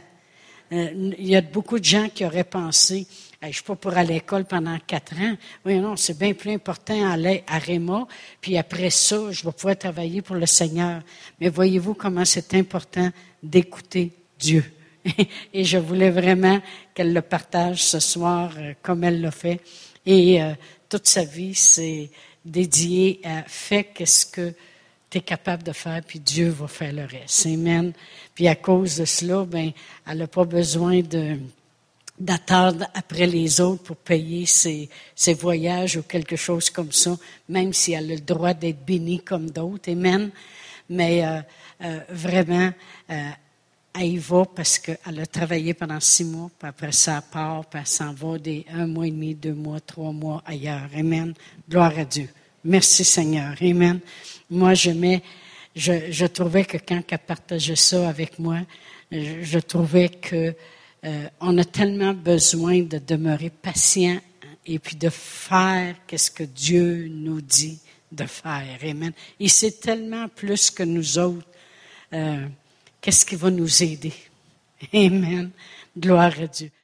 Euh, il y a beaucoup de gens qui auraient pensé je ne suis pas pour aller à l'école pendant quatre ans. Oui, non, c'est bien plus important aller à Réma, puis après ça, je vais pouvoir travailler pour le Seigneur. Mais voyez-vous comment c'est important d'écouter Dieu. Et je voulais vraiment qu'elle le partage ce soir euh, comme elle l'a fait. Et euh, toute sa vie, c'est dédié à faire qu'est-ce que tu capable de faire, puis Dieu va faire le reste. Amen. Puis à cause de cela, ben, elle n'a pas besoin de d'attendre après les autres pour payer ses, ses, voyages ou quelque chose comme ça, même si elle a le droit d'être bénie comme d'autres. Amen. Mais euh, euh, vraiment, euh, elle y va parce qu'elle a travaillé pendant six mois, puis après ça, part, puis elle s'en va des un mois et demi, deux mois, trois mois ailleurs. Amen. Gloire à Dieu. Merci Seigneur. Amen. Moi, mets, je, trouvais que quand elle partageait ça avec moi, je, je trouvais que euh, on a tellement besoin de demeurer patient et puis de faire qu'est-ce que Dieu nous dit de faire. Amen. Il sait tellement plus que nous autres euh, qu'est-ce qui va nous aider. Amen. Gloire à Dieu.